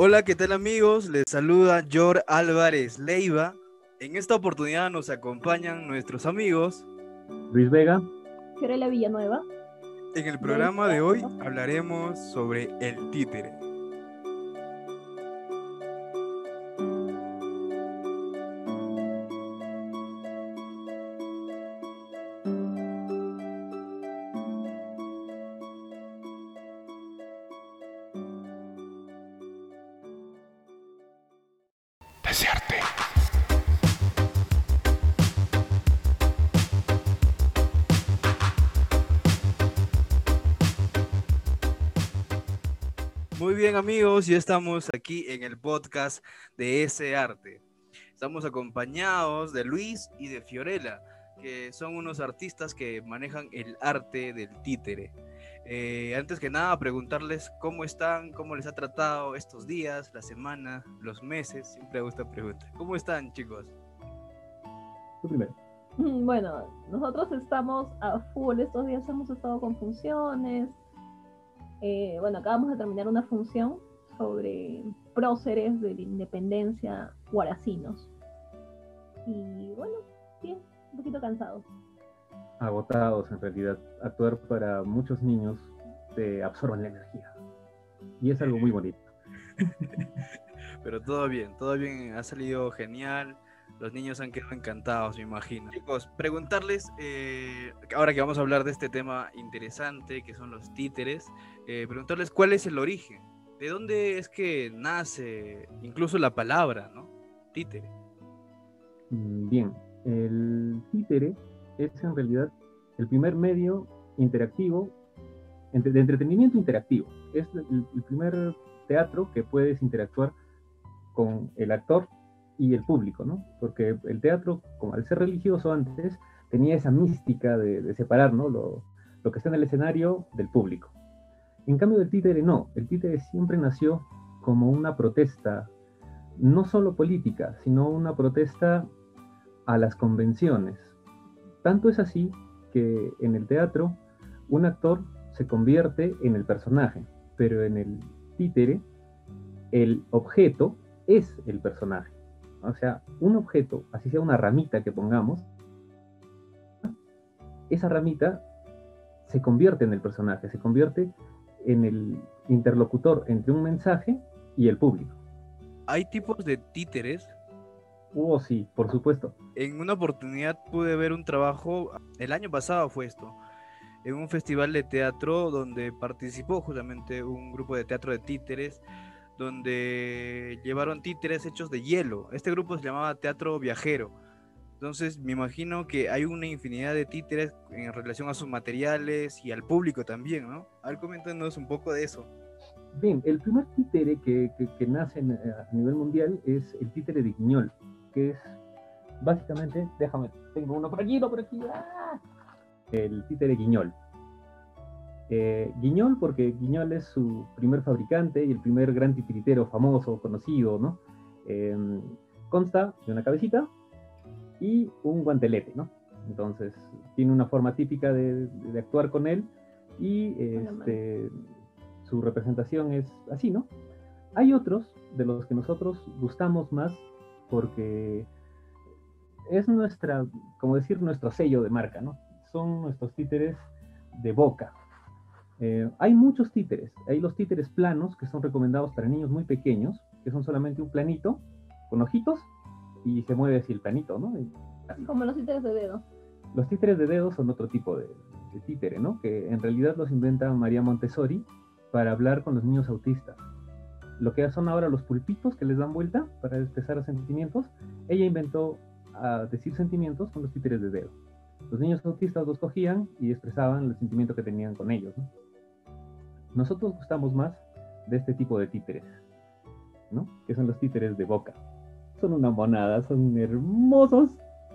Hola, ¿qué tal amigos? Les saluda Jor Álvarez Leiva. En esta oportunidad nos acompañan nuestros amigos. Luis Vega. Fiorella Villanueva. En el programa de hoy hablaremos sobre el títere. Amigos, ya estamos aquí en el podcast de ese arte. Estamos acompañados de Luis y de Fiorella, que son unos artistas que manejan el arte del títere. Eh, antes que nada, preguntarles cómo están, cómo les ha tratado estos días, la semana, los meses. Siempre me gusta preguntar. ¿Cómo están, chicos? Tú primero. Mm, Bueno, nosotros estamos a full estos días, hemos estado con funciones. Eh, bueno, acabamos de terminar una función sobre próceres de la independencia guaracinos. Y bueno, bien, un poquito cansados. Agotados en realidad. Actuar para muchos niños te absorban la energía. Y es algo muy bonito. Pero todo bien, todo bien, ha salido genial. Los niños han quedado encantados, me imagino. Chicos, preguntarles, eh, ahora que vamos a hablar de este tema interesante, que son los títeres, eh, preguntarles cuál es el origen. ¿De dónde es que nace incluso la palabra, ¿no? Títere. Mm, Bien, el títere es en realidad el primer medio interactivo, de entretenimiento interactivo. Es el primer teatro que puedes interactuar con el actor y el público, ¿no? Porque el teatro, como al ser religioso antes, tenía esa mística de, separar, ¿no? Lo que está en el escenario del público. En cambio, el títere no. El títere siempre nació como una protesta, no solo política, sino una protesta a las convenciones. Tanto es así que en el teatro un actor se convierte en el personaje, pero en el títere el objeto es el personaje. O sea, un objeto, así sea una ramita que pongamos, esa ramita se convierte en el personaje, se convierte en el interlocutor entre un mensaje y el público. Hay tipos de títeres. Oh, sí, por supuesto. En una oportunidad pude ver un trabajo, el año pasado fue esto, en un festival de teatro donde participó justamente un grupo de teatro de títeres, donde llevaron títeres hechos de hielo. Este grupo se llamaba Teatro Viajero. Entonces me imagino que hay una infinidad de títeres en relación a sus materiales y al público también, ¿no? A ver, coméntanos un poco de eso. Bien, el primer títere que, nace eh, a nivel mundial es el títere de Guiñol, que es básicamente, déjame, tengo uno por aquí, uno por aquí, ¡ah! el títere Guiñol. Eh, Guiñol porque Guiñol es su primer fabricante y el primer gran titiritero famoso, conocido, ¿no? Em, consta de una cabecita y un guantelete, ¿no? Entonces, tiene una forma típica de, de actuar con él y este, su representación es así, ¿no? Hay otros de los que nosotros gustamos más porque es nuestra, como decir, nuestro sello de marca, ¿no? Son nuestros títeres de boca. Eh, hay muchos títeres. Hay los títeres planos que son recomendados para niños muy pequeños, que son solamente un planito con ojitos y se mueve así el planito, ¿no? Como los títeres de dedo. Los títeres de dedo son otro tipo de, de títere, ¿no? Que en realidad los inventa María Montessori para hablar con los niños autistas. Lo que son ahora los pulpitos que les dan vuelta para expresar sentimientos, ella inventó a decir sentimientos con los títeres de dedo. Los niños autistas los cogían y expresaban el sentimiento que tenían con ellos. ¿no? Nosotros gustamos más de este tipo de títeres, ¿no? Que son los títeres de boca. Son una monada, son hermosos.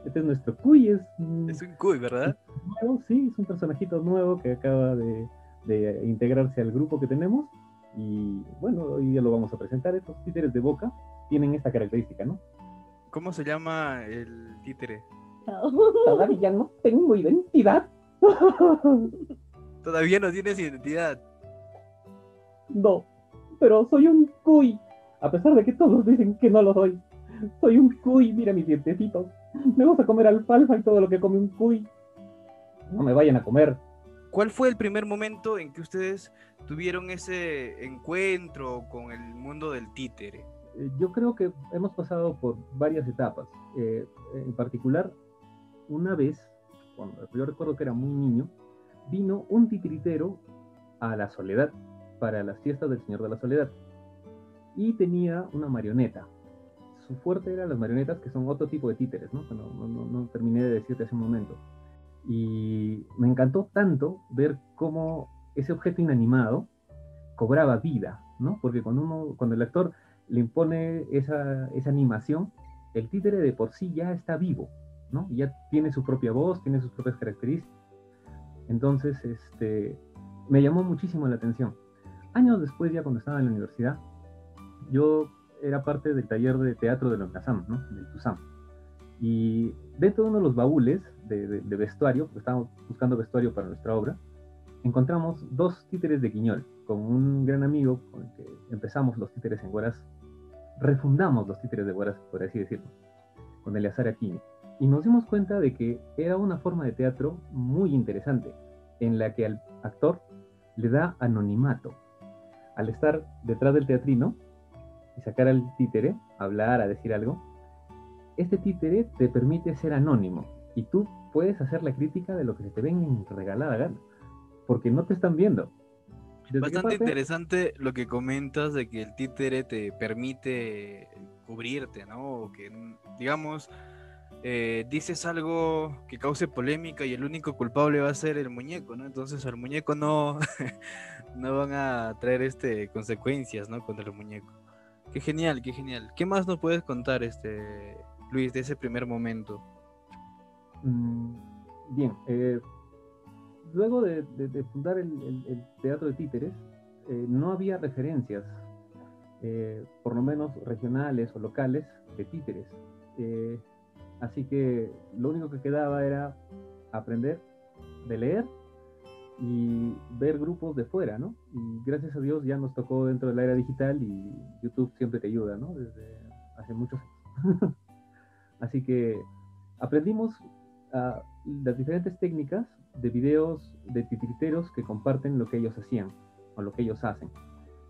Este es nuestro cuy, es un- Es un cuy, ¿verdad? nuevo, sí, es un personajito nuevo que acaba de, de integrarse al grupo que tenemos. Y bueno, hoy ya lo vamos a presentar. Estos títeres de boca tienen esta característica, ¿no? ¿Cómo se llama el títere? Todavía no tengo identidad. Todavía no tienes identidad. No, pero soy un cuy. A pesar de que todos dicen que no lo soy. Soy un cuy, mira mis dientecitos. Me gusta comer alfalfa y todo lo que come un cuy. No me vayan a comer. ¿Cuál fue el primer momento en que ustedes tuvieron ese encuentro con el mundo del títere? Eh, yo creo que hemos pasado por varias etapas. Eh, en particular, una vez, cuando yo recuerdo que era muy niño, vino un titiritero a la soledad, para las fiestas del Señor de la Soledad. Y tenía una marioneta. Su fuerte eran las marionetas, que son otro tipo de títeres, ¿no? No, no, no terminé de decirte hace un momento. Y me encantó tanto ver cómo ese objeto inanimado cobraba vida, ¿no? Porque cuando, uno, cuando el actor le impone esa, esa animación, el títere de por sí ya está vivo, ¿no? Ya tiene su propia voz, tiene sus propias características. Entonces, este, me llamó muchísimo la atención. Años después, ya cuando estaba en la universidad, yo era parte del taller de teatro de la UNASAM, ¿no? Del TUSAM. Y dentro de uno de los baúles de, vestuario, porque estábamos buscando vestuario para nuestra obra, encontramos dos títeres de Quiñol, con un gran amigo con el que empezamos los títeres en Guaraz, refundamos los títeres de Guaraz, por así decirlo, con Eleazar Aquino. Y nos dimos cuenta de que era una forma de teatro muy interesante, en la que al actor le da anonimato. Al estar detrás del teatrino y sacar al títere, hablar, a decir algo, este títere te permite ser anónimo y tú puedes hacer la crítica de lo que se te ven regalada gana, porque no te están viendo. Bastante interesante lo que comentas de que el títere te permite cubrirte, ¿no? que, digamos, eh, dices algo que cause polémica y el único culpable va a ser el muñeco, ¿no? Entonces al muñeco no, no van a traer este, consecuencias, ¿no? Contra el muñeco. Qué genial, qué genial. ¿Qué más nos puedes contar, este, Luis, de ese primer momento? Mm, bien, eh, luego de, fundar el, teatro de títeres, eh, no había referencias, por lo menos regionales o locales, de títeres. Así que lo único que quedaba era aprender de leer y ver grupos de fuera, ¿no? Y gracias a Dios ya nos tocó dentro de la era digital y YouTube siempre te ayuda, ¿no? Desde hace muchos años. Así que aprendimos uh, las diferentes técnicas de videos de titiriteros que comparten lo que ellos hacían o lo que ellos hacen.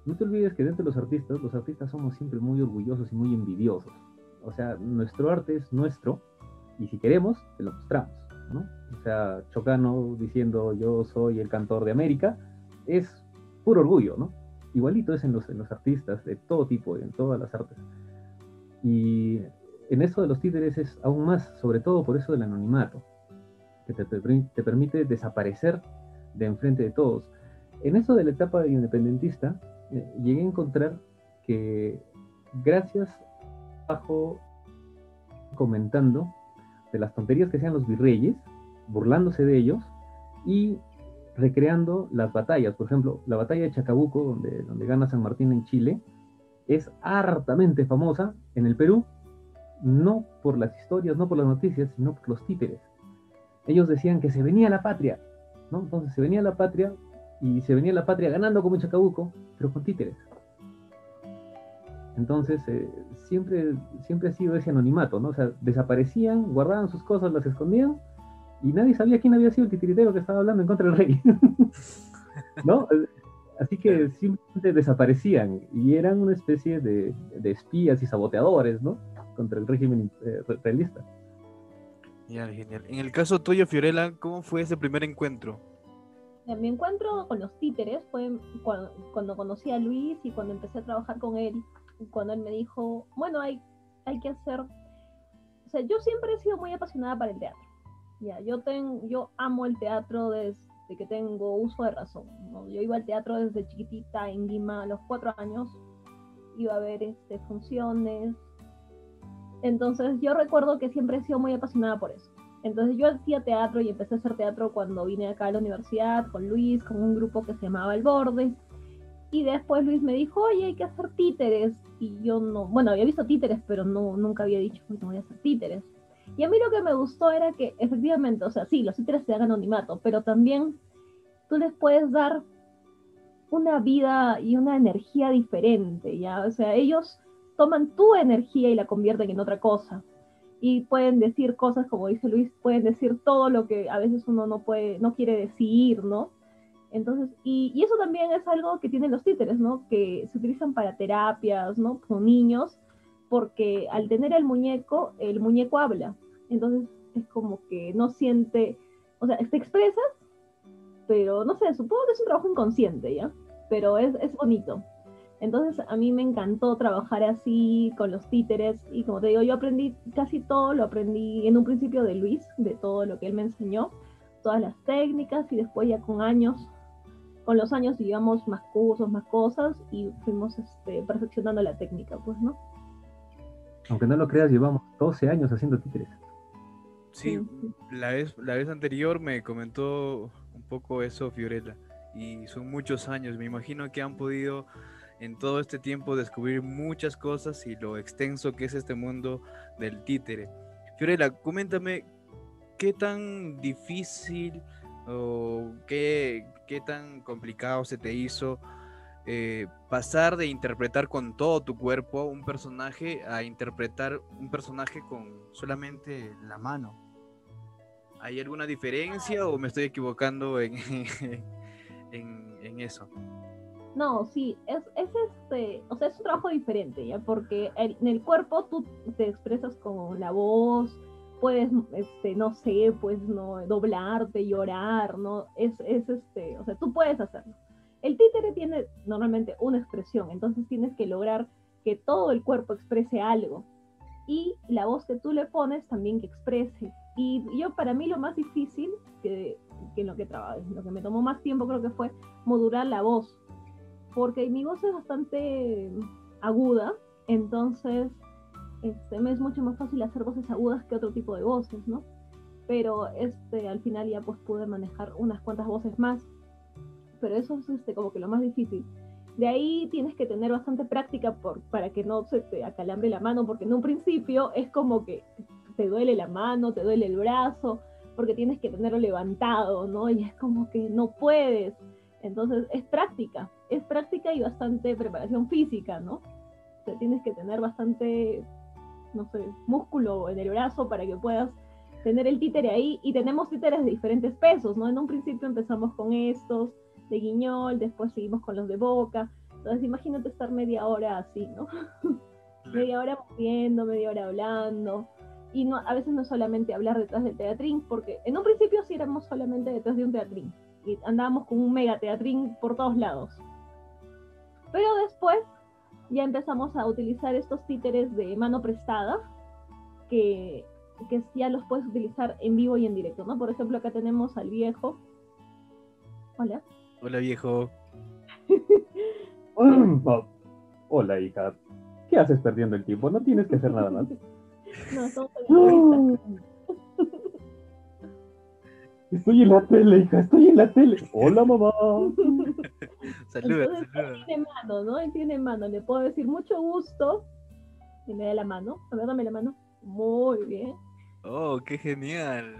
No te olvides que dentro de los artistas, los artistas somos siempre muy orgullosos y muy envidiosos o sea, nuestro arte es nuestro y si queremos, te lo mostramos, ¿no? O sea, Chocano diciendo yo soy el cantor de América es puro orgullo, ¿no? Igualito es en los, en los artistas de todo tipo, en todas las artes. Y en eso de los títeres es aún más, sobre todo por eso del anonimato, que te, te, permite desaparecer de enfrente de todos. En eso de la etapa independentista, eh, llegué a encontrar que gracias comentando de las tonterías que hacían los virreyes, burlándose de ellos y recreando las batallas. Por ejemplo, la batalla de Chacabuco, donde, donde gana San Martín en Chile, es hartamente famosa en el Perú, no por las historias, no por las noticias, sino por los títeres. Ellos decían que se venía la patria, ¿no? Entonces se venía la patria y se venía la patria ganando como Chacabuco, pero con títeres. Entonces, eh, siempre, siempre ha sido ese anonimato, ¿no? O sea, desaparecían, guardaban sus cosas, las escondían, y nadie sabía quién había sido el titiritero que estaba hablando en contra del rey. ¿No? Así que simplemente desaparecían y eran una especie de, espías y saboteadores, ¿no? Contra el régimen eh, realista. Genial, genial. En el caso tuyo, Fiorella, ¿cómo fue ese primer encuentro? Mi encuentro con los títeres fue cuando conocí a Luis y cuando empecé a trabajar con él cuando él me dijo, bueno, hay, hay que hacer, o sea, yo siempre he sido muy apasionada para el teatro. Ya, yo, ten, yo amo el teatro desde que tengo uso de razón. Yo iba al teatro desde chiquitita en Lima a los cuatro años, iba a ver este, funciones. Entonces yo recuerdo que siempre he sido muy apasionada por eso. Entonces yo hacía teatro y empecé a hacer teatro cuando vine acá a la universidad con Luis, con un grupo que se llamaba El Borde. Y después Luis me dijo, oye, hay que hacer títeres. Y yo no, bueno, había visto títeres, pero no, nunca había dicho, no voy a hacer títeres. Y a mí lo que me gustó era que efectivamente, o sea, sí, los títeres te dan anonimato, pero también tú les puedes dar una vida y una energía diferente, ¿ya? O sea, ellos toman tu energía y la convierten en otra cosa. Y pueden decir cosas, como dice Luis, pueden decir todo lo que a veces uno no puede, no quiere decir, ¿no? Entonces, y, y eso también es algo que tienen los títeres, ¿no? Que se utilizan para terapias, ¿no? Con niños, porque al tener el muñeco, el muñeco habla. Entonces, es como que no siente, o sea, te expresas, pero no sé, supongo que es un trabajo inconsciente, ¿ya? Pero es, es bonito. Entonces a mí me encantó trabajar así con los títeres y como te digo, yo aprendí casi todo, lo aprendí en un principio de Luis, de todo lo que él me enseñó, todas las técnicas y después ya con años, con los años llevamos más cursos, más cosas y fuimos este, perfeccionando la técnica, pues, ¿no? Aunque no lo creas, llevamos 12 años haciendo títeres. Sí, la vez, la vez anterior me comentó un poco eso Fiorella y son muchos años, me imagino que han podido en todo este tiempo descubrir muchas cosas y lo extenso que es este mundo del títere. Fiorella, coméntame qué tan difícil o qué, qué tan complicado se te hizo eh, pasar de interpretar con todo tu cuerpo un personaje a interpretar un personaje con solamente la mano. ¿Hay alguna diferencia o me estoy equivocando en, en, eso? No, sí, es, es este, o sea, es un trabajo diferente, ¿ya? Porque en el cuerpo tú te expresas con la voz, puedes, este, no sé, pues, no, doblarte, llorar, ¿no? Es, es este, o sea, tú puedes hacerlo. El títere tiene normalmente una expresión, entonces tienes que lograr que todo el cuerpo exprese algo. Y la voz que tú le pones también que exprese. Y yo, para mí, lo más difícil, que, que lo que trabajé, lo que me tomó más tiempo creo que fue modular la voz porque mi voz es bastante aguda, entonces este, me es mucho más fácil hacer voces agudas que otro tipo de voces, ¿no? Pero este, al final ya pues pude manejar unas cuantas voces más, pero eso es este, como que lo más difícil. De ahí tienes que tener bastante práctica por, para que no se te acalambre la mano, porque en un principio es como que te duele la mano, te duele el brazo, porque tienes que tenerlo levantado, ¿no? Y es como que no puedes. Entonces es práctica, es práctica y bastante preparación física, ¿no? O sea, tienes que tener bastante, no sé, músculo en el brazo para que puedas tener el títere ahí. Y tenemos títeres de diferentes pesos, ¿no? En un principio empezamos con estos de guiñol, después seguimos con los de boca. Entonces imagínate estar media hora así, ¿no? media hora moviendo, media hora hablando. Y no, a veces no solamente hablar detrás del teatrín, porque en un principio sí éramos solamente detrás de un teatrín y andábamos con un mega teatrín por todos lados. Pero después ya empezamos a utilizar estos títeres de mano prestada, que, que ya los puedes utilizar en vivo y en directo, ¿no? Por ejemplo, acá tenemos al viejo. Hola. Hola, viejo. Hola, hija. ¿Qué haces perdiendo el tiempo? No tienes que hacer nada más. no, estamos en Estoy en la tele, hija, estoy en la tele. Hola, mamá. Saluda, Entonces, saluda. tiene mano, ¿no? Él tiene mano. Le puedo decir mucho gusto. Y me da la mano. A ver, dame la mano. Muy bien. Oh, qué genial.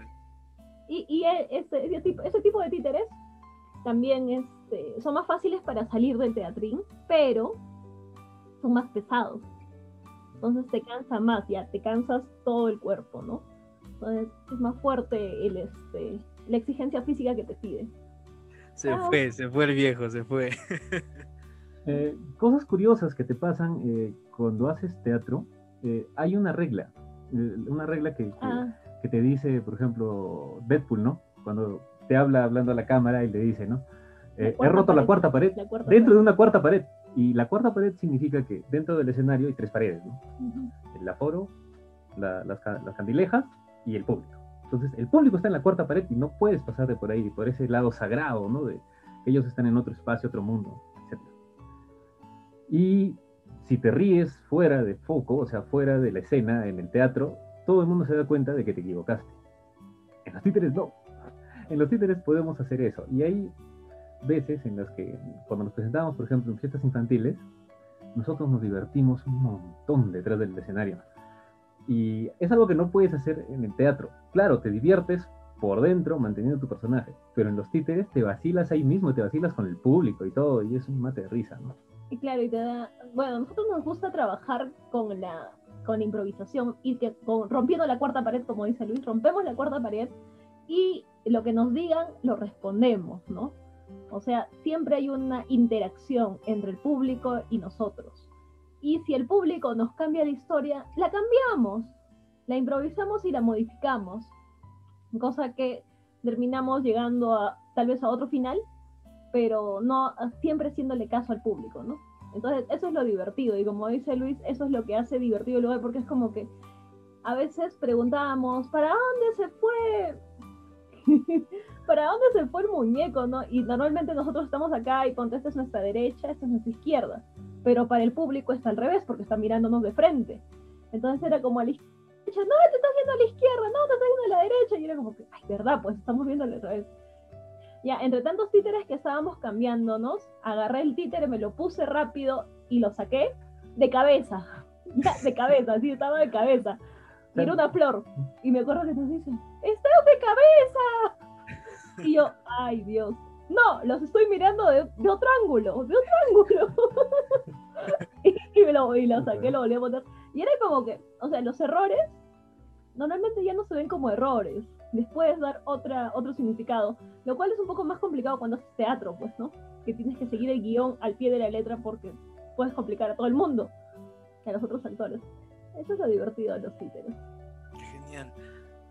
Y, y e- este, ese, tipo, ese tipo de títeres también este, son más fáciles para salir del teatrín, pero son más pesados. Entonces te cansa más, ya te cansas todo el cuerpo, ¿no? Entonces es más fuerte el, este, la exigencia física que te pide. Se Ah. fue, se fue el viejo, se fue. Eh, cosas curiosas que te pasan eh, cuando haces teatro. eh, hay una regla, eh, una regla que, que- Ah, que te dice, por ejemplo, Deadpool, ¿no? Cuando te habla hablando a la cámara y le dice, ¿no? Eh, he roto la cuarta pared. la cuarta Dentro de una cuarta pared. Y la cuarta pared significa que dentro del escenario hay tres paredes, ¿no? El aforo, la- las, las candilejas y el público. Entonces, el público está en la cuarta pared y no puedes pasar de por ahí, por ese lado sagrado, ¿no? De que ellos están en otro espacio, otro mundo, etc. Y si te ríes fuera de foco, o sea, fuera de la escena, en el teatro, todo el mundo se da cuenta de que te equivocaste. En los títeres no. En los títeres podemos hacer eso. Y hay veces en las que, cuando nos presentamos, por ejemplo, en fiestas infantiles, nosotros nos divertimos un montón detrás del escenario. Y es algo que no puedes hacer en el teatro. Claro, te diviertes por dentro manteniendo tu personaje. Pero en los títeres te vacilas ahí mismo, te vacilas con el público y todo, y es un mate de risa, ¿no? Y claro, y te da, bueno, a nosotros nos gusta trabajar con la, con improvisación, y que con, rompiendo la cuarta pared, como dice Luis, rompemos la cuarta pared y lo que nos digan lo respondemos, ¿no? O sea, siempre hay una interacción entre el público y nosotros. Y si el público nos cambia la historia, la cambiamos, la improvisamos y la modificamos. Cosa que terminamos llegando a tal vez a otro final, pero no siempre haciéndole caso al público, ¿no? Entonces, eso es lo divertido. Y como dice Luis, eso es lo que hace divertido el lugar, porque es como que a veces preguntábamos, ¿para dónde se fue? ¿Para dónde se fue el muñeco? ¿no? Y normalmente nosotros estamos acá y ponte, esta es nuestra derecha, esta es nuestra izquierda. Pero para el público está al revés, porque está mirándonos de frente. Entonces era como a la izquierda, no, te estás viendo a la izquierda, no, te estás viendo a la derecha. Y era como que, ay, verdad, pues estamos viendo al revés. Ya, entre tantos títeres que estábamos cambiándonos, agarré el títere, me lo puse rápido y lo saqué de cabeza. Ya, de cabeza, sí, estaba de cabeza. Y era una flor. Y me acuerdo que nos dicen, ¡estás de cabeza! Y yo, ay Dios. No, los estoy mirando de, otro ángulo, de otro ángulo. y, me lo, y lo saqué, lo volví a poner. Y era como que, o sea, los errores normalmente ya no se ven como errores. Les puedes dar otra, otro significado, lo cual es un poco más complicado cuando haces teatro, pues, ¿no? Que tienes que seguir el guion al pie de la letra porque puedes complicar a todo el mundo, a los otros actores. Eso es lo divertido de los títeres. Genial.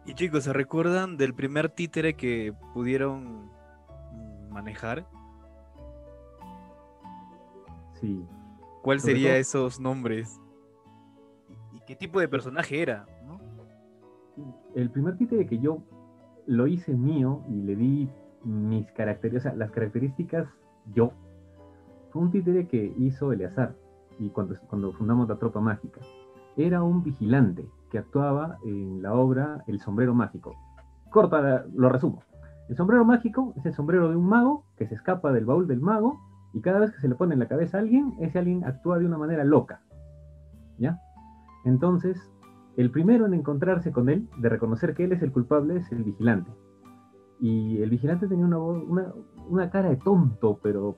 Y chicos, ¿se recuerdan del primer títere que pudieron manejar? Sí. ¿Cuál sería esos nombres? ¿Y qué tipo de personaje era? El primer títere que yo lo hice mío y le di mis características, las características yo, fue un títere que hizo Eleazar y cuando, cuando fundamos la tropa mágica era un vigilante que actuaba en la obra El sombrero mágico. Corta, lo resumo. El sombrero mágico es el sombrero de un mago que se escapa del baúl del mago y cada vez que se le pone en la cabeza a alguien, ese alguien actúa de una manera loca. ¿Ya? Entonces, el primero en encontrarse con él, de reconocer que él es el culpable, es el vigilante. Y el vigilante tenía una, una, una cara de tonto, pero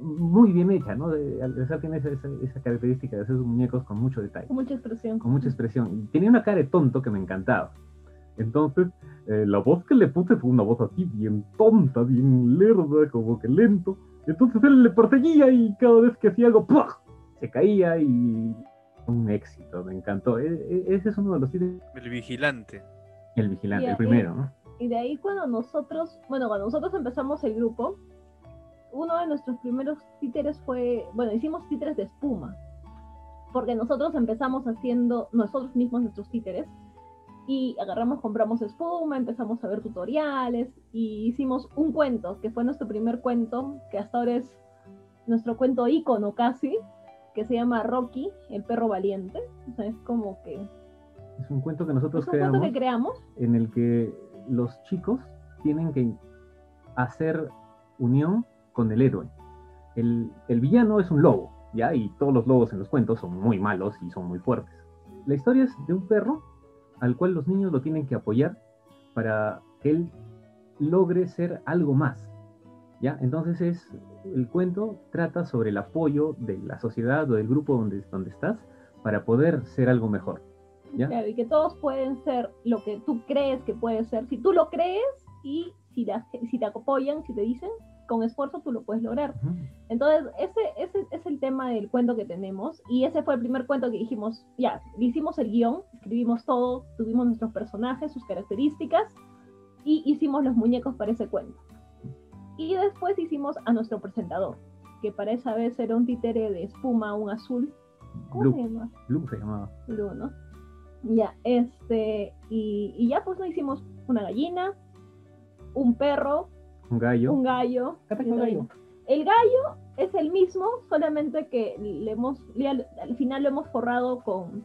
muy bien hecha, ¿no? De, tiene esa, esa, característica de hacer sus muñecos con mucho detalle. Con mucha expresión. Con mucha expresión. Y tenía una cara de tonto que me encantaba. Entonces, eh, la voz que le puse fue una voz así, bien tonta, bien lerda, como que lento. Entonces él le perseguía y cada vez que hacía algo, se caía y un éxito, me encantó. E, e, ese es uno de los El vigilante. El vigilante, el primero, ¿no? Y de ahí cuando nosotros, bueno, cuando nosotros empezamos el grupo, uno de nuestros primeros títeres fue, bueno, hicimos títeres de espuma, porque nosotros empezamos haciendo nosotros mismos nuestros títeres y agarramos, compramos espuma, empezamos a ver tutoriales y hicimos un cuento, que fue nuestro primer cuento, que hasta ahora es nuestro cuento ícono casi, que se llama Rocky, el perro valiente. O sea, es como que... Es un cuento que nosotros es un Cuento que creamos. En el que los chicos tienen que hacer unión con el héroe. El, villano es un lobo, ¿ya? Y todos los lobos en los cuentos son muy malos y son muy fuertes. La historia es de un perro al cual los niños lo tienen que apoyar para que él logre ser algo más. ¿Ya? Entonces es, el cuento trata sobre el apoyo de la sociedad o del grupo donde, donde estás para poder ser algo mejor. ¿ya? Claro, y que todos pueden ser lo que tú crees que puede ser. Si tú lo crees y si, si te apoyan, si te dicen, con esfuerzo tú lo puedes lograr. Entonces, ese, ese, es el tema del cuento que tenemos. Y ese fue el primer cuento que dijimos, ya, hicimos el guion, escribimos todo, tuvimos nuestros personajes, sus características, y hicimos los muñecos para ese cuento. Y después hicimos a nuestro presentador, que para esa vez era un títere de espuma, un azul. ¿Cómo se llama? Blue se llamaba. Blue, ¿no? Ya, este, y, y ya pues no hicimos una gallina, un perro, un gallo. Un gallo. El gallo es el mismo, solamente que le hemos, al, final lo hemos forrado con,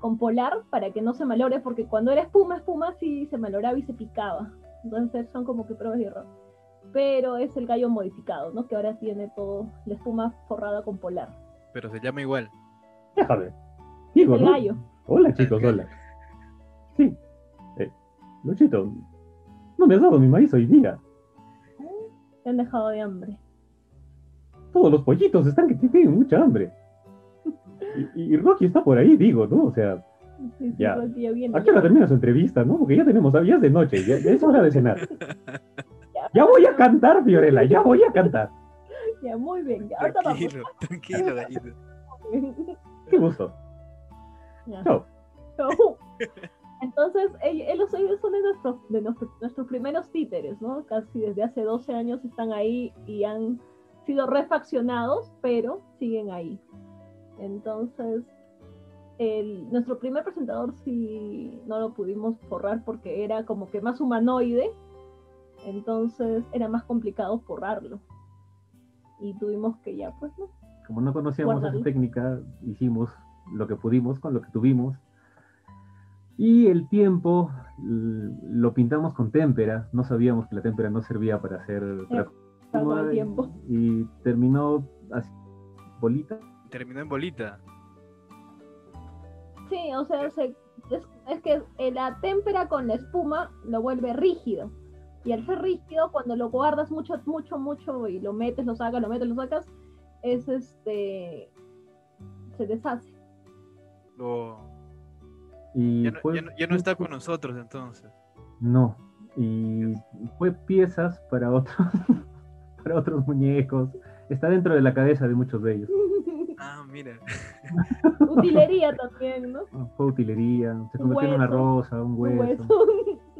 con polar para que no se malore, porque cuando era espuma, espuma sí se maloraba y se picaba. Entonces son como que pruebas de error. Pero es el gallo modificado, ¿no? Que ahora tiene todo la espuma forrada con polar. Pero se llama igual. Déjame. el gallo. Hola chicos, hola. Sí. Eh, Luchito, No me has dado mi maíz hoy día. Te han dejado de hambre. Todos los pollitos están que tienen mucha hambre. Y, y Rocky está por ahí, digo, ¿no? O sea, Sí, sí, Ya. Ya viene. ¿a qué hora termina su entrevista, no? Porque ya tenemos, ya es de noche, ya, ya es hora de cenar. Ya voy a cantar, Fiorella, ya voy a cantar. Ya, muy bien. Ya, ahorita vamos. Tranquilo, tranquilo, gallito. Qué gusto. Ya. Chao. Entonces, ell- ellos, ellos son de nuestros, de nuestros, nuestros primeros títeres, ¿no? Casi desde hace 12 años están ahí y han sido refaccionados, pero siguen ahí. Entonces, el, nuestro primer presentador sí no lo pudimos forrar porque era como que más humanoide, entonces era más complicado forrarlo. Y tuvimos que ya, pues, ¿no? Como no conocíamos esa técnica, hicimos lo que pudimos con lo que tuvimos. Y el tiempo lo pintamos con témpera. No sabíamos que la témpera no servía para hacer el y- tiempo. Y terminó así, bolita. Terminó en bolita. Sí, o sea, se- es, es que eh, la témpera con la espuma lo vuelve rígido. Y al ser rígido, cuando lo guardas mucho, mucho, mucho y lo metes, lo sacas, lo metes, lo sacas, es este. se deshace. Lo- Y Ya, no, fue- ya no- ya no está con nosotros entonces. No. Y fue piezas para otros, para otros muñecos. Está dentro de la cabeza de muchos de ellos. Ah, mira. Utilería también, ¿no? Fue utilería, se convirtió en una rosa, un Un hueso. hueso.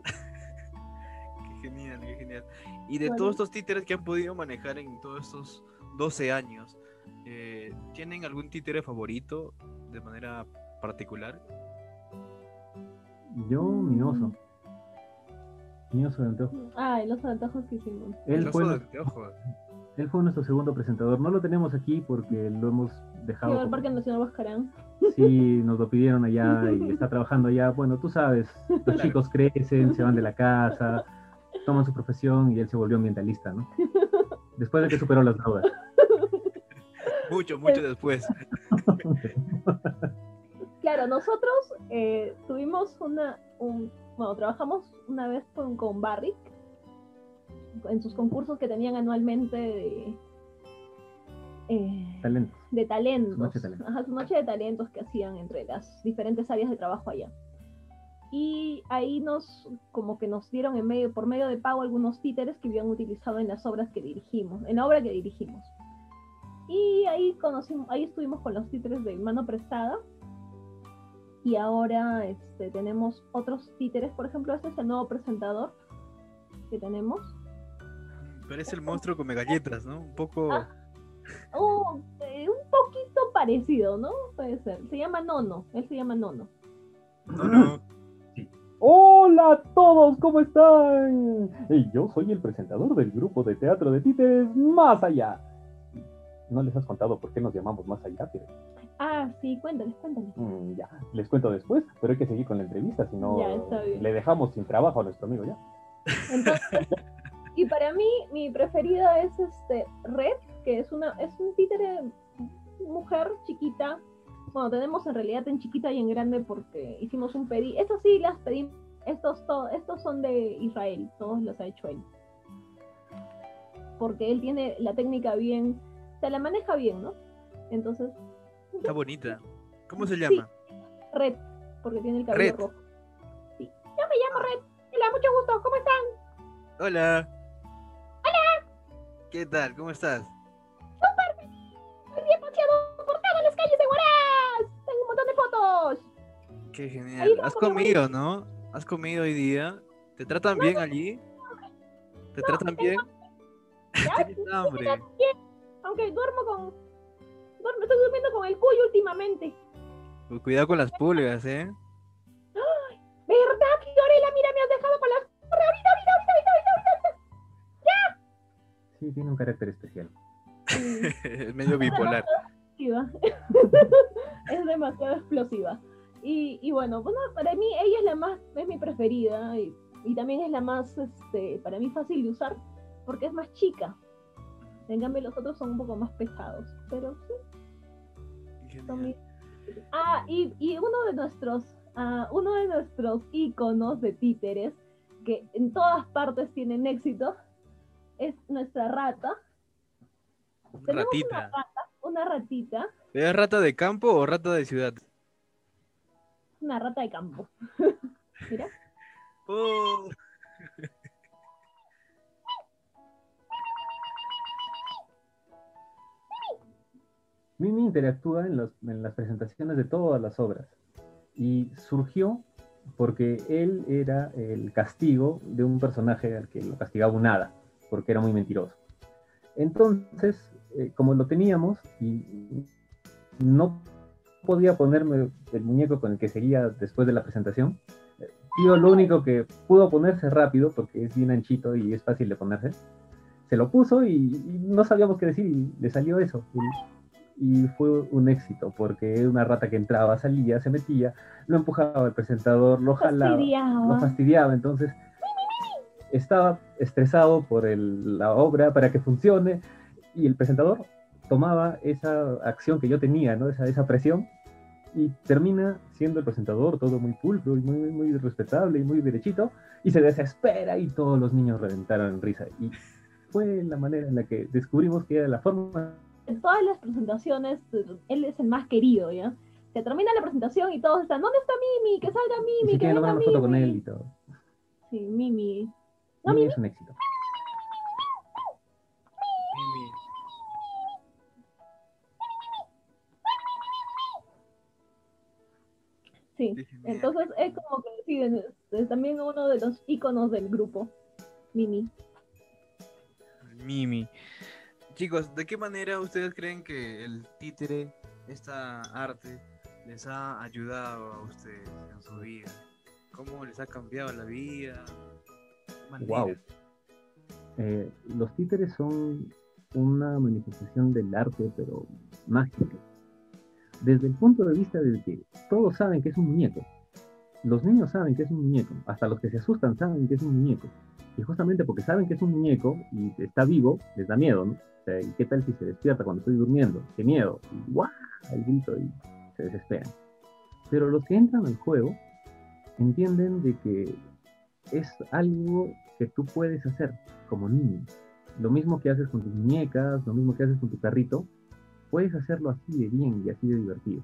Qué genial, qué genial. Y de Bueno. todos estos títeres que han podido manejar en todos estos 12 años, eh, ¿tienen algún títere favorito de manera particular? Yo, mi oso. Mi oso de anteojos. Ay, los antojos que hicimos. Él El fue, oso de nuestro- anteojos. él fue nuestro segundo presentador. No lo tenemos aquí porque lo hemos dejado. Llegó al Parque Nacional Huascarán. Sí, nos lo pidieron allá y está trabajando allá. Bueno, tú sabes, los chicos crecen, se van de la casa, toman su profesión y él se volvió ambientalista, ¿no? Después de que superó las drogas. Mucho, mucho después. Claro, nosotros eh, tuvimos una, un, bueno, trabajamos una vez con, con Barrick en sus concursos que tenían anualmente de, eh, Talento. de talentos. Su noche de talentos. Ajá, su noche de talentos que hacían entre las diferentes áreas de trabajo allá. Y ahí nos, como que nos dieron en medio, por medio de pago algunos títeres que habían utilizado en las obras que dirigimos, en la obra que dirigimos. Y ahí conocimos, ahí estuvimos con los títeres de mano prestada. Y ahora este, tenemos otros títeres, por ejemplo, este es el nuevo presentador que tenemos. Parece el monstruo come galletas, ¿no? Un poco. Ah. Oh, eh, un poquito parecido, ¿no? Puede ser. Se llama Nono, él se llama Nono. No, no. Hola a todos, ¿cómo están? Y yo soy el presentador del grupo de teatro de títeres Más Allá. ¿No les has contado por qué nos llamamos Más Allá? Tere? Ah, sí, cuéntales, cuéntales. Mm, ya, les cuento después, pero hay que seguir con la entrevista, si no le dejamos sin trabajo a nuestro amigo ya. Entonces, y para mí, mi preferida es este Red, que es una, es un títere mujer chiquita. Bueno, tenemos en realidad en chiquita y en grande porque hicimos un pedido. Estas sí las pedimos. Estos, to- estos son de Israel, todos los ha hecho él. Porque él tiene la técnica bien, se la maneja bien, ¿no? Entonces, Está bonita. ¿Cómo se llama? Red, porque tiene el cabello Red. rojo. Sí. Yo me llamo Red. Hola, mucho gusto. ¿Cómo están? Hola. Hola. ¿Qué tal? ¿Cómo estás? Hoy día he paseado por todas las calles de Huaraz. Tengo un montón de fotos. Qué genial. ¿Has comido, no? ¿Has comido hoy día? ¿Te tratan bien allí? ¿Te tratan bien? Ya, ¿Tienes hambre? Aunque duermo con. Duermo, estoy durmiendo con el cuyo últimamente. Pues Cuidado con las pulgas, ¿eh? ¿Verdad, Fiorella? Mira, me has dejado con las. ¡Corre, ahorita, ahorita, ahorita, ahorita, ahorita! Sí, tiene un carácter especial. es medio bipolar. explosiva. es demasiado explosiva. Y, y bueno, bueno, para mí ella es la más, es mi preferida y, y también es la más, este, para mí fácil de usar porque es más chica. En cambio los otros son un poco más pesados, pero sí, Genial. Ah, y, y uno de nuestros, ah, uno de nuestros íconos de títeres que en todas partes tienen éxito, es nuestra rata. Tenemos Ratita. una rata, una ratita, ¿Es rata de campo o rata de ciudad? una rata de campo. Mira, Oh, Mimi interactúa en, los- en las presentaciones de todas las obras y surgió porque él era el castigo de un personaje al que lo castigaba un hada, porque era muy mentiroso. Entonces, eh, como lo teníamos y no podía ponerme el muñeco con el que seguía después de la presentación, eh, Tío lo único que pudo ponerse rápido, porque es bien anchito y es fácil de ponerse, se lo puso y, y no sabíamos qué decir y le salió eso. Y- y fue un éxito porque era una rata que entraba, salía, se metía, lo empujaba el presentador, lo jalaba, lo fastidiaba. fastidiaba. Entonces estaba estresado por el- la obra para que funcione y el presentador tomaba esa acción que yo tenía, ¿no? esa, esa presión y termina siendo el presentador todo muy pulcro y muy, muy, muy respetable y muy derechito y se desespera y todos los niños reventaron en risa. Y fue la manera en la que descubrimos que era la forma En todas las presentaciones, él es el más querido, ¿ya? Se termina la presentación y todos están, ¿dónde está Mimi? Que salga Mimi, se que venga una foto con Mimi". él y todo. Sí, Mimi. No, Mimi Mimi. es un éxito. Mimi. Sí. Entonces es como que sí, es, es también uno de los íconos del grupo, Mimi. Mimi. Chicos, ¿de qué manera ustedes creen que el títere, esta arte, les ha ayudado a ustedes en su vida? ¿Cómo les ha cambiado la vida? Wow. Eh, los títeres son una manifestación del arte, pero mágica. Desde el punto de vista de que todos saben que es un muñeco. Los niños saben que es un muñeco. Hasta los que se asustan saben que es un muñeco. Y justamente porque saben que es un muñeco y está vivo, les da miedo, ¿no? ¿Y qué tal si se despierta cuando estoy durmiendo? ¡Qué miedo! ¡guau! El grito y se desesperan. Pero los que entran al juego entienden de que es algo que tú puedes hacer como niño. Lo mismo que haces con tus muñecas, lo mismo que haces con tu carrito, puedes hacerlo así de bien y así de divertido.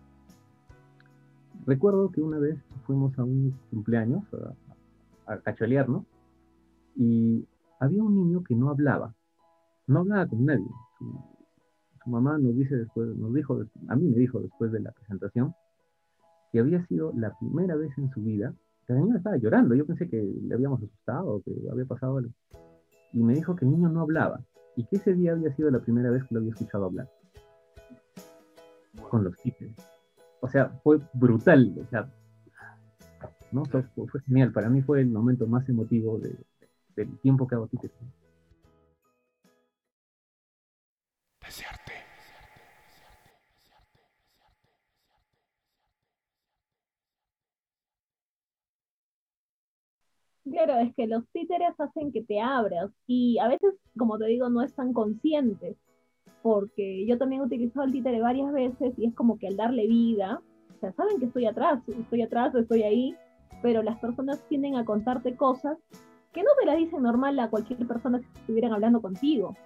Recuerdo que una vez fuimos a un cumpleaños a, a cacholearnos y había un niño que no hablaba, no hablaba con nadie. Su, mamá nos dice después, nos dijo, a mí me dijo después de la presentación que había sido la primera vez en su vida la niña estaba llorando. Yo pensé que le habíamos asustado, que había pasado algo. Y me dijo que el niño no hablaba. Y que ese día había sido la primera vez que lo había escuchado hablar con los títeres. O sea, fue brutal. O sea, ¿no? Fue, genial. Para mí fue el momento más emotivo de- del tiempo que hago títeres. Claro, es que los títeres hacen que te abras y a veces, como te digo, no están conscientes, porque yo también he utilizado el títere varias veces y es como que al darle vida, o saben que estoy atrás, estoy atrás, estoy ahí, pero las personas tienden a contarte cosas que no te las dicen normal a cualquier persona si estuvieran hablando contigo.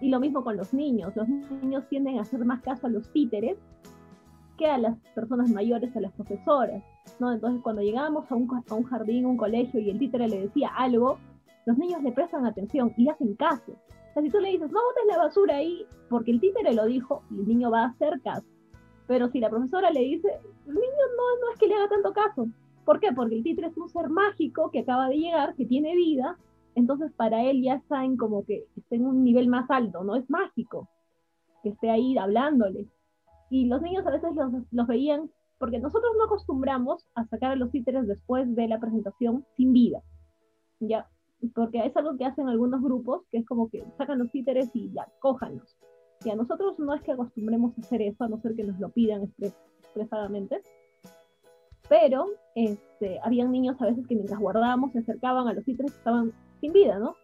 Y lo mismo con los niños, los niños tienden a hacer más caso a los títeres que a las personas mayores, a las profesoras. ¿no? Entonces, cuando llegábamos a un, a un jardín, un colegio, y el títere le decía algo, los niños le prestan atención y hacen caso. O sea, si tú le dices, no botes la basura ahí, porque el títere lo dijo, el niño va a hacer caso. Pero si la profesora le dice, el niño no, no es que le haga tanto caso. ¿Por qué? Porque el títere es un ser mágico que acaba de llegar, que tiene vida, entonces para él ya está como que está en un nivel más alto, no es mágico que esté ahí hablándole. Y los niños a veces los, los veían porque nosotros no acostumbramos a sacar a los títeres después de la presentación sin vida, ya, porque es algo que hacen algunos grupos, que es como que sacan los títeres y ya, cójanlos. Y a nosotros no es que acostumbremos a hacer eso, a no ser que nos lo pidan expres expresadamente, pero este, habían niños a veces que mientras guardábamos se acercaban a los títeres que estaban sin vida, ¿no?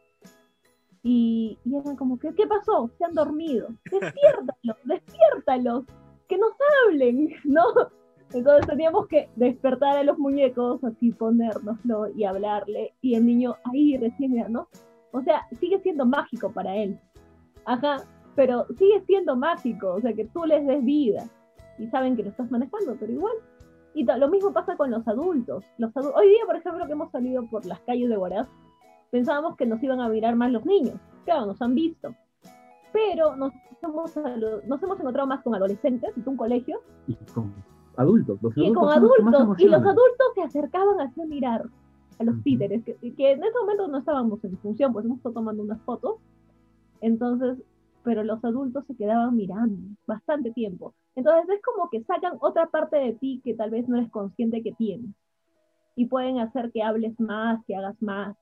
Y, y eran como, que, ¿qué pasó? Se han dormido. Despiértalos, despiértalos, que nos hablen, ¿no? Entonces teníamos que despertar a los muñecos, así ponérnoslo y hablarle, y el niño ahí recién, ¿no? O sea, sigue siendo mágico para él. Ajá, pero sigue siendo mágico, o sea, que tú les des vida y saben que lo estás manejando, pero igual. Y lo mismo pasa con los adultos. los Hoy día, por ejemplo, que hemos salido por las calles de Huaraz, pensábamos que nos iban a mirar más los niños. Claro, nos han visto. Pero nos hemos, nos hemos encontrado más con adolescentes, en un colegio. Y con adultos. Los y con adultos. Y los adultos se acercaban a hacer mirar a los títeres, que, que, en ese momento no estábamos en función, pues hemos estado tomando unas fotos. Entonces, pero los adultos se quedaban mirando bastante tiempo. Entonces es como que sacan otra parte de ti que tal vez no eres consciente que tienes. Y pueden hacer que hables más, que hagas más,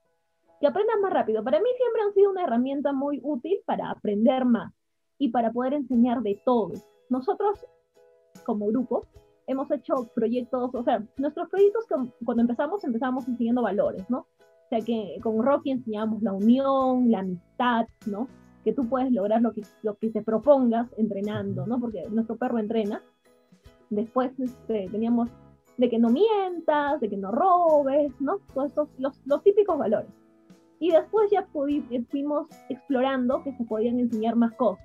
que aprendas más rápido. Para mí siempre han sido una herramienta muy útil para aprender más y para poder enseñar de todo. Nosotros, como grupo, hemos hecho proyectos, o sea, nuestros proyectos cuando empezamos, empezamos enseñando valores, ¿no? O sea, que con Rocky enseñamos la unión, la amistad, ¿no? Que tú puedes lograr lo que, lo que te propongas entrenando, ¿no? Porque nuestro perro entrena. Después este, teníamos de que no mientas, de que no robes, ¿no? Todos estos, los, los típicos valores. Y después ya fuimos explorando que se podían enseñar más cosas.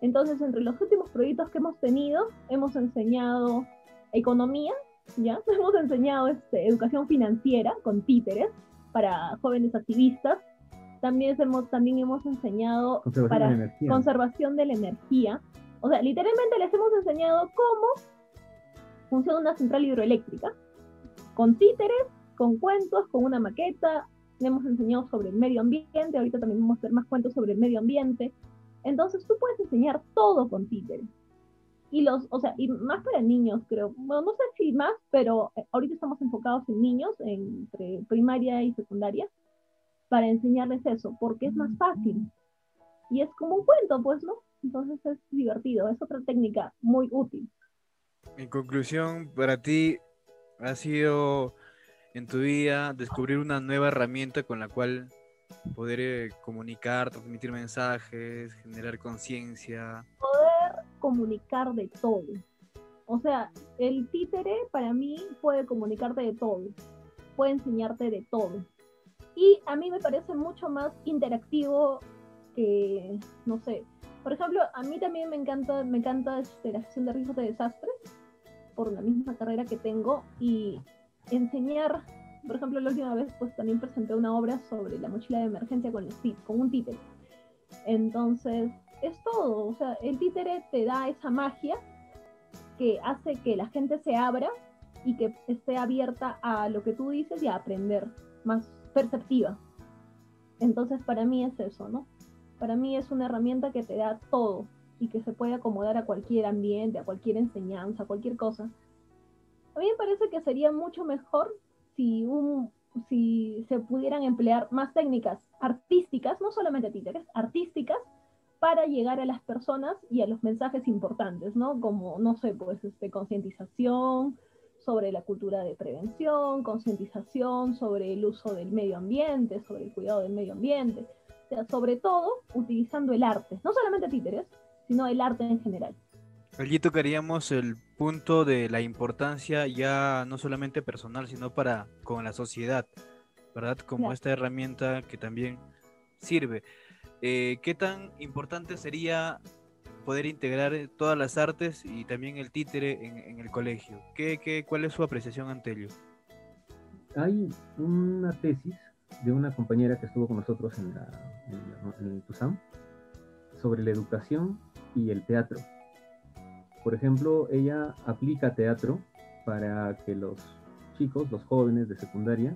Entonces, entre los últimos proyectos que hemos tenido, hemos enseñado economía, ¿ya? Hemos enseñado este, educación financiera con títeres para jóvenes activistas. También hemos, también hemos enseñado para conservación de la energía. O sea, literalmente les hemos enseñado cómo funciona una central hidroeléctrica, con títeres, con cuentos, con una maqueta. Le hemos enseñado sobre el medio ambiente, ahorita también vamos a hacer más cuentos sobre el medio ambiente. Entonces tú puedes enseñar todo con títeres y los, o sea, y más para niños, creo. Bueno, no sé si más, pero eh, ahorita estamos enfocados en niños, entre primaria y secundaria, para enseñarles eso, porque es más fácil. Y es como un cuento, pues, ¿no? Entonces es divertido, es otra técnica muy útil. En conclusión, para ti ha sido en tu vida descubrir una nueva herramienta con la cual poder eh, comunicar, transmitir mensajes, generar conciencia comunicar de todo. O sea, el títere para mí puede comunicarte de todo, puede enseñarte de todo. Y a mí me parece mucho más interactivo que, no sé, por ejemplo, a mí también me encanta, me encanta este, la gestión de riesgos de desastres por la misma carrera que tengo y enseñar, por ejemplo, la última vez pues también presenté una obra sobre la mochila de emergencia con, el, con un títere. Entonces, es todo. O sea, el títere te da esa magia que hace que la gente se abra y que esté abierta a lo que tú dices y a aprender, más perceptiva. Entonces, para mí es eso, ¿no? Para mí es una herramienta que te da todo y que se puede acomodar a cualquier ambiente, a cualquier enseñanza, a cualquier cosa. A mí me parece que sería mucho mejor si, si se pudieran emplear más técnicas artísticas, no solamente títeres, artísticas, para llegar a las personas y a los mensajes importantes, ¿no? Como, no sé, pues, este, concientización sobre la cultura de prevención, concientización sobre el uso del medio ambiente, sobre el cuidado del medio ambiente, o sea, sobre todo utilizando el arte, no solamente títeres, sino el arte en general. Allí tocaríamos el punto de la importancia ya no solamente personal, sino para con la sociedad, ¿verdad? Como esta herramienta que también sirve. Eh, ¿Qué tan importante sería poder integrar eh, todas las artes y también el títere en, el colegio? ¿Qué, qué, cuál es su apreciación ante ello? Hay una tesis de una compañera que estuvo con nosotros en, la, en, el TUSAM sobre la educación y el teatro. Por ejemplo, ella aplica teatro para que los chicos, los jóvenes de secundaria,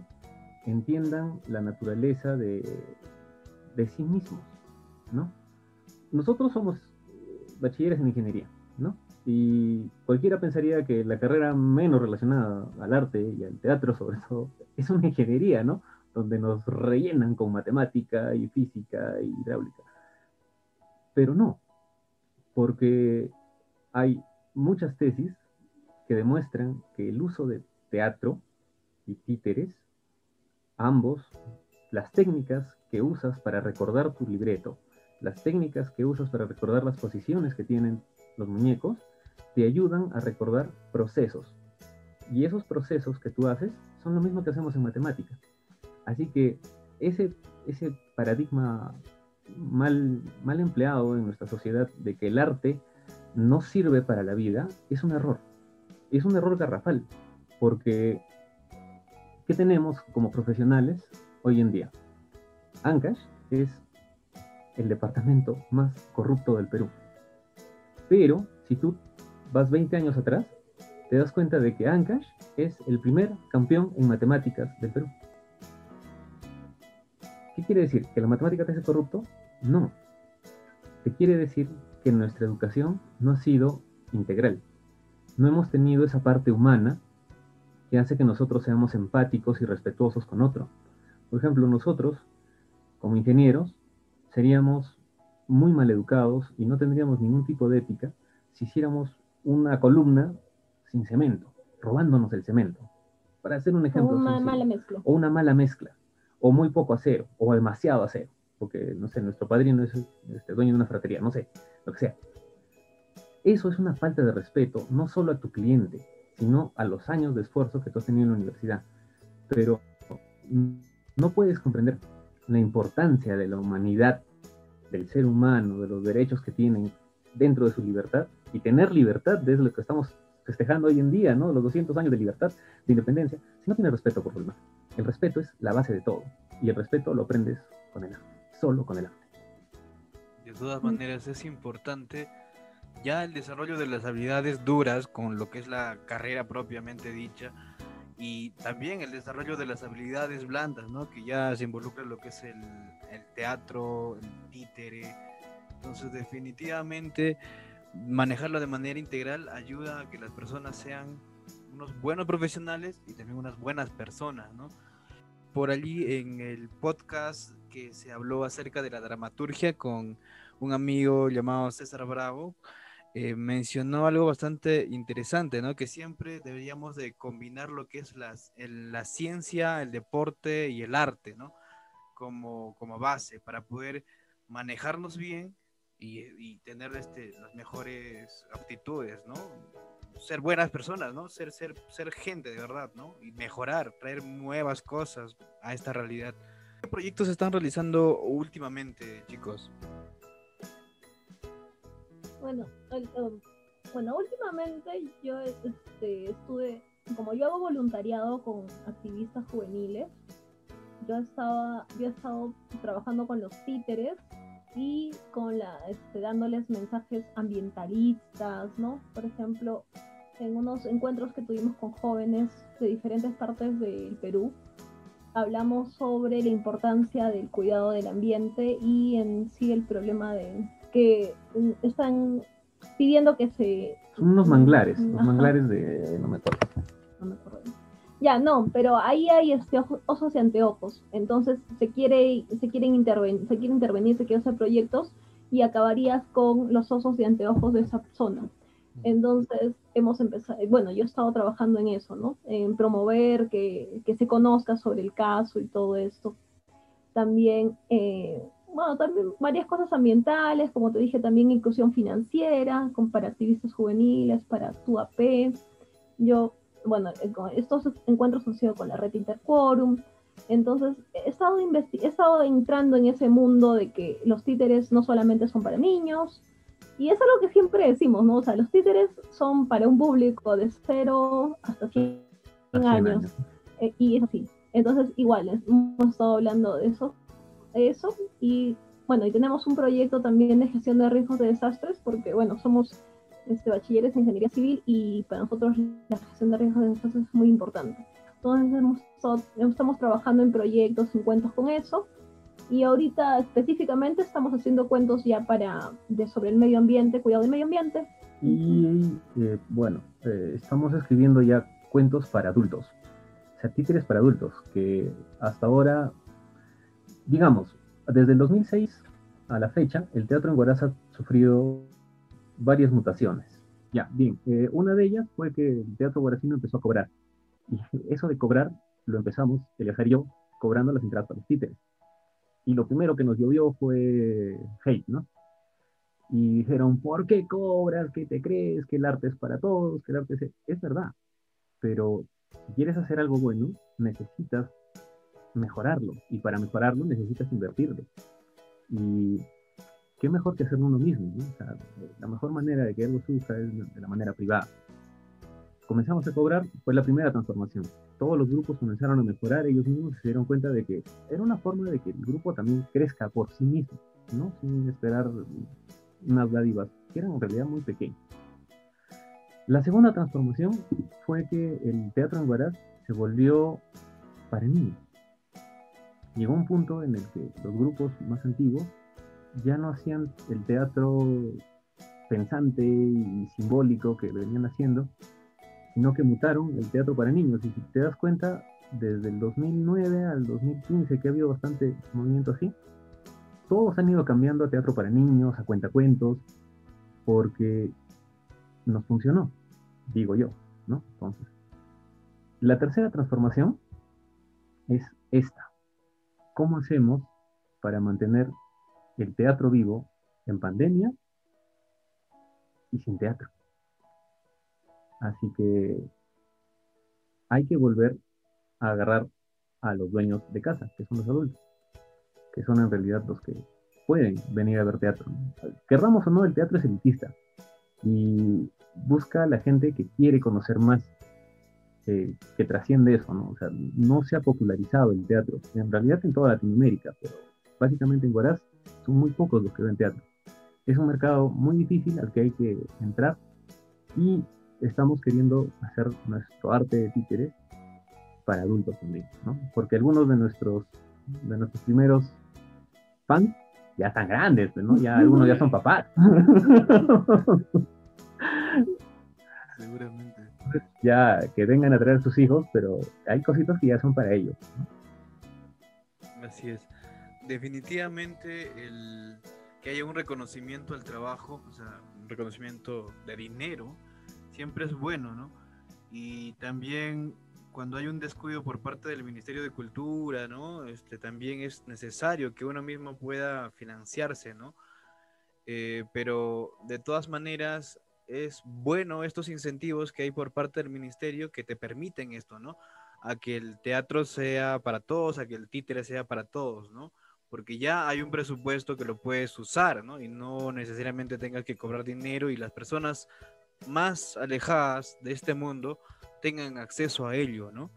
entiendan la naturaleza de, de sí mismos ¿no? Nosotros somos bachilleres en ingeniería, ¿no? Y cualquiera pensaría que la carrera menos relacionada al arte y al teatro, sobre todo, es una ingeniería, ¿no? Donde nos rellenan con matemática y física y hidráulica. Pero no, porque hay muchas tesis que demuestran que el uso de teatro y títeres, ambos, las técnicas que usas para recordar tu libreto, las técnicas que usas para recordar las posiciones que tienen los muñecos te ayudan a recordar procesos, Y esos procesos que tú haces son lo mismo que hacemos en matemáticas. Así que ese, ese paradigma mal, mal empleado en nuestra sociedad de que el arte no sirve para la vida es un error. Es un error garrafal, porque ¿qué tenemos como profesionales hoy en día? Ancash es el departamento más corrupto del Perú. Pero si tú vas 20 años atrás, te das cuenta de que Ancash es el primer campeón en matemáticas del Perú. ¿Qué quiere decir? ¿Que la matemática te hace corrupto? No. Te quiere decir que nuestra educación no ha sido integral. No hemos tenido esa parte humana que hace que nosotros seamos empáticos y respetuosos con otro. Por ejemplo, nosotros, como ingenieros, seríamos muy mal educados y no tendríamos ningún tipo de ética si hiciéramos una columna sin cemento, robándonos el cemento. Para hacer un ejemplo. O una mala mezcla. O una mala mezcla. O muy poco acero. O demasiado acero. Porque, no sé, nuestro padrino es este, dueño de una fratería. No sé, lo que sea. Eso es una falta de respeto, no solo a tu cliente, sino a los años de esfuerzo que tú has tenido en la universidad. Pero no puedes comprender la importancia de la humanidad, del ser humano, de los derechos que tienen dentro de su libertad. Y tener libertad es lo que estamos festejando hoy en día, ¿no? Los 200 años de libertad, de independencia, si no tienes respeto por lo El respeto es la base de todo. Y el respeto lo aprendes con el arte, solo con el arte. De todas maneras, es importante ya el desarrollo de las habilidades duras con lo que es la carrera propiamente dicha y también el desarrollo de las habilidades blandas, ¿no? Que ya se involucra lo que es el, el teatro, el títere. Entonces, definitivamente, manejarlo de manera integral ayuda a que las personas sean unos buenos profesionales y también unas buenas personas, ¿no? Por allí en el podcast que se habló acerca de la dramaturgia con un amigo llamado César Bravo, eh, mencionó algo bastante interesante, ¿no? Que siempre deberíamos de combinar lo que es las, la ciencia, el deporte y el arte, ¿no? Como, como base para poder manejarnos bien y, tener este, las mejores aptitudes, ¿no? Ser buenas personas, ¿no? Ser, ser, ser gente de verdad, ¿no? Y mejorar, traer nuevas cosas a esta realidad. ¿Qué proyectos se están realizando últimamente, chicos? Bueno, bueno, últimamente yo este, estuve, como yo hago voluntariado con activistas juveniles, yo estaba, yo he estado trabajando con los títeres y con la, este, dándoles mensajes ambientalistas, ¿no? Por ejemplo, en unos encuentros que tuvimos con jóvenes de diferentes partes del Perú, hablamos sobre la importancia del cuidado del ambiente y en sí el problema de que están pidiendo que se... Son unos manglares, los manglares de... No me acuerdo. No me acuerdo. Ya, no, pero ahí hay este, osos y anteojos. Entonces se quiere, se quieren intervenir, se quiere intervenir, se quieren hacer proyectos y acabarías con los osos y anteojos de esa zona. Entonces hemos empezado, bueno, yo he estado trabajando en eso, ¿no? En promover que, que se conozca sobre el caso y todo esto. También, eh, bueno, también varias cosas ambientales, como te dije, también inclusión financiera, comparativistas juveniles para tu AP. Yo bueno, eh, estos encuentros han sido con la red Interquorum. Entonces, he estado, he estado entrando en ese mundo de que los títeres no solamente son para niños, y es algo que siempre decimos, ¿no? O sea, los títeres son para un público de 0 hasta 100, años. Eh, y es así. Entonces, igual, hemos estado hablando de eso, de eso. Y bueno, y tenemos un proyecto también de gestión de riesgos de desastres, porque, bueno, somos este, bachilleres en ingeniería civil y para nosotros la gestión de riesgos de desastres es muy importante. Entonces estamos trabajando en proyectos, en cuentos con eso. Y ahorita específicamente estamos haciendo cuentos ya para de, sobre el medio ambiente, cuidado del medio ambiente. Y eh, bueno, eh, estamos escribiendo ya cuentos para adultos, o sea, títeres para adultos, que hasta ahora, digamos, desde el 2006 a la fecha, el teatro en Guaraz ha sufrido varias mutaciones. Ya, bien, eh, una de ellas fue que el teatro guaracino empezó a cobrar. Y eso de cobrar lo empezamos, el yo, cobrando las entradas para los títeres. Y lo primero que nos llovió fue hate, ¿no? Y dijeron, ¿por qué cobras? ¿Qué te crees? Que el arte es para todos, que el arte es... Es verdad. pero si quieres hacer algo bueno, necesitas mejorarlo, y para mejorarlo necesitas invertirlo. Y qué mejor que hacerlo uno mismo, la mejor manera de que algo se usa es de la manera privada. Comenzamos a cobrar, fue la primera transformación. Todos los grupos comenzaron a mejorar, ellos mismos se dieron cuenta de que era una forma de que el grupo también crezca por sí mismo, ¿no? Sin esperar unas dádivas que eran en realidad muy pequeñas. La segunda transformación fue que el teatro en Huaraz se volvió para niños. Llegó un punto en el que los grupos más antiguos ya no hacían el teatro pensante y simbólico que venían haciendo, sino que mutaron el teatro para niños. Y si te das cuenta, desde el 2009 al 2015, que ha habido bastante movimiento así, todos han ido cambiando a teatro para niños, a cuentacuentos, porque nos funcionó digo yo, ¿no? Entonces, la tercera transformación es esta. ¿Cómo hacemos para mantener el teatro vivo en pandemia y sin teatro? Así que hay que volver a agarrar a los dueños de casa, que son los adultos, que son en realidad los que pueden venir a ver teatro. Querramos o no, el teatro es elitista. Y busca a la gente que quiere conocer más, eh, que trasciende eso, ¿no? O sea, no se ha popularizado el teatro, en realidad en toda Latinoamérica, pero básicamente en Guaraz son muy pocos los que ven teatro. Es un mercado muy difícil al que hay que entrar y estamos queriendo hacer nuestro arte de títeres para adultos también, ¿no? Porque algunos de nuestros, de nuestros primeros fans ya están grandes, ¿no? Ya algunos ya son papás. Seguramente. Ya que vengan a traer sus hijos, pero hay cositas que ya son para ellos. Así es. Definitivamente el que haya un reconocimiento al trabajo, o sea, un reconocimiento de dinero, siempre es bueno, ¿no? Y también cuando hay un descuido por parte del Ministerio de Cultura, ¿no? Este, también es necesario que uno mismo pueda financiarse, ¿no? Eh, pero de todas maneras es bueno estos incentivos que hay por parte del ministerio que te permiten esto, ¿no? A que el teatro sea para todos, a que el títere sea para todos, ¿no? Porque ya hay un presupuesto que lo puedes usar, ¿no? Y no necesariamente tengas que cobrar dinero y las personas más alejadas de este mundo tengan acceso a ello, ¿no?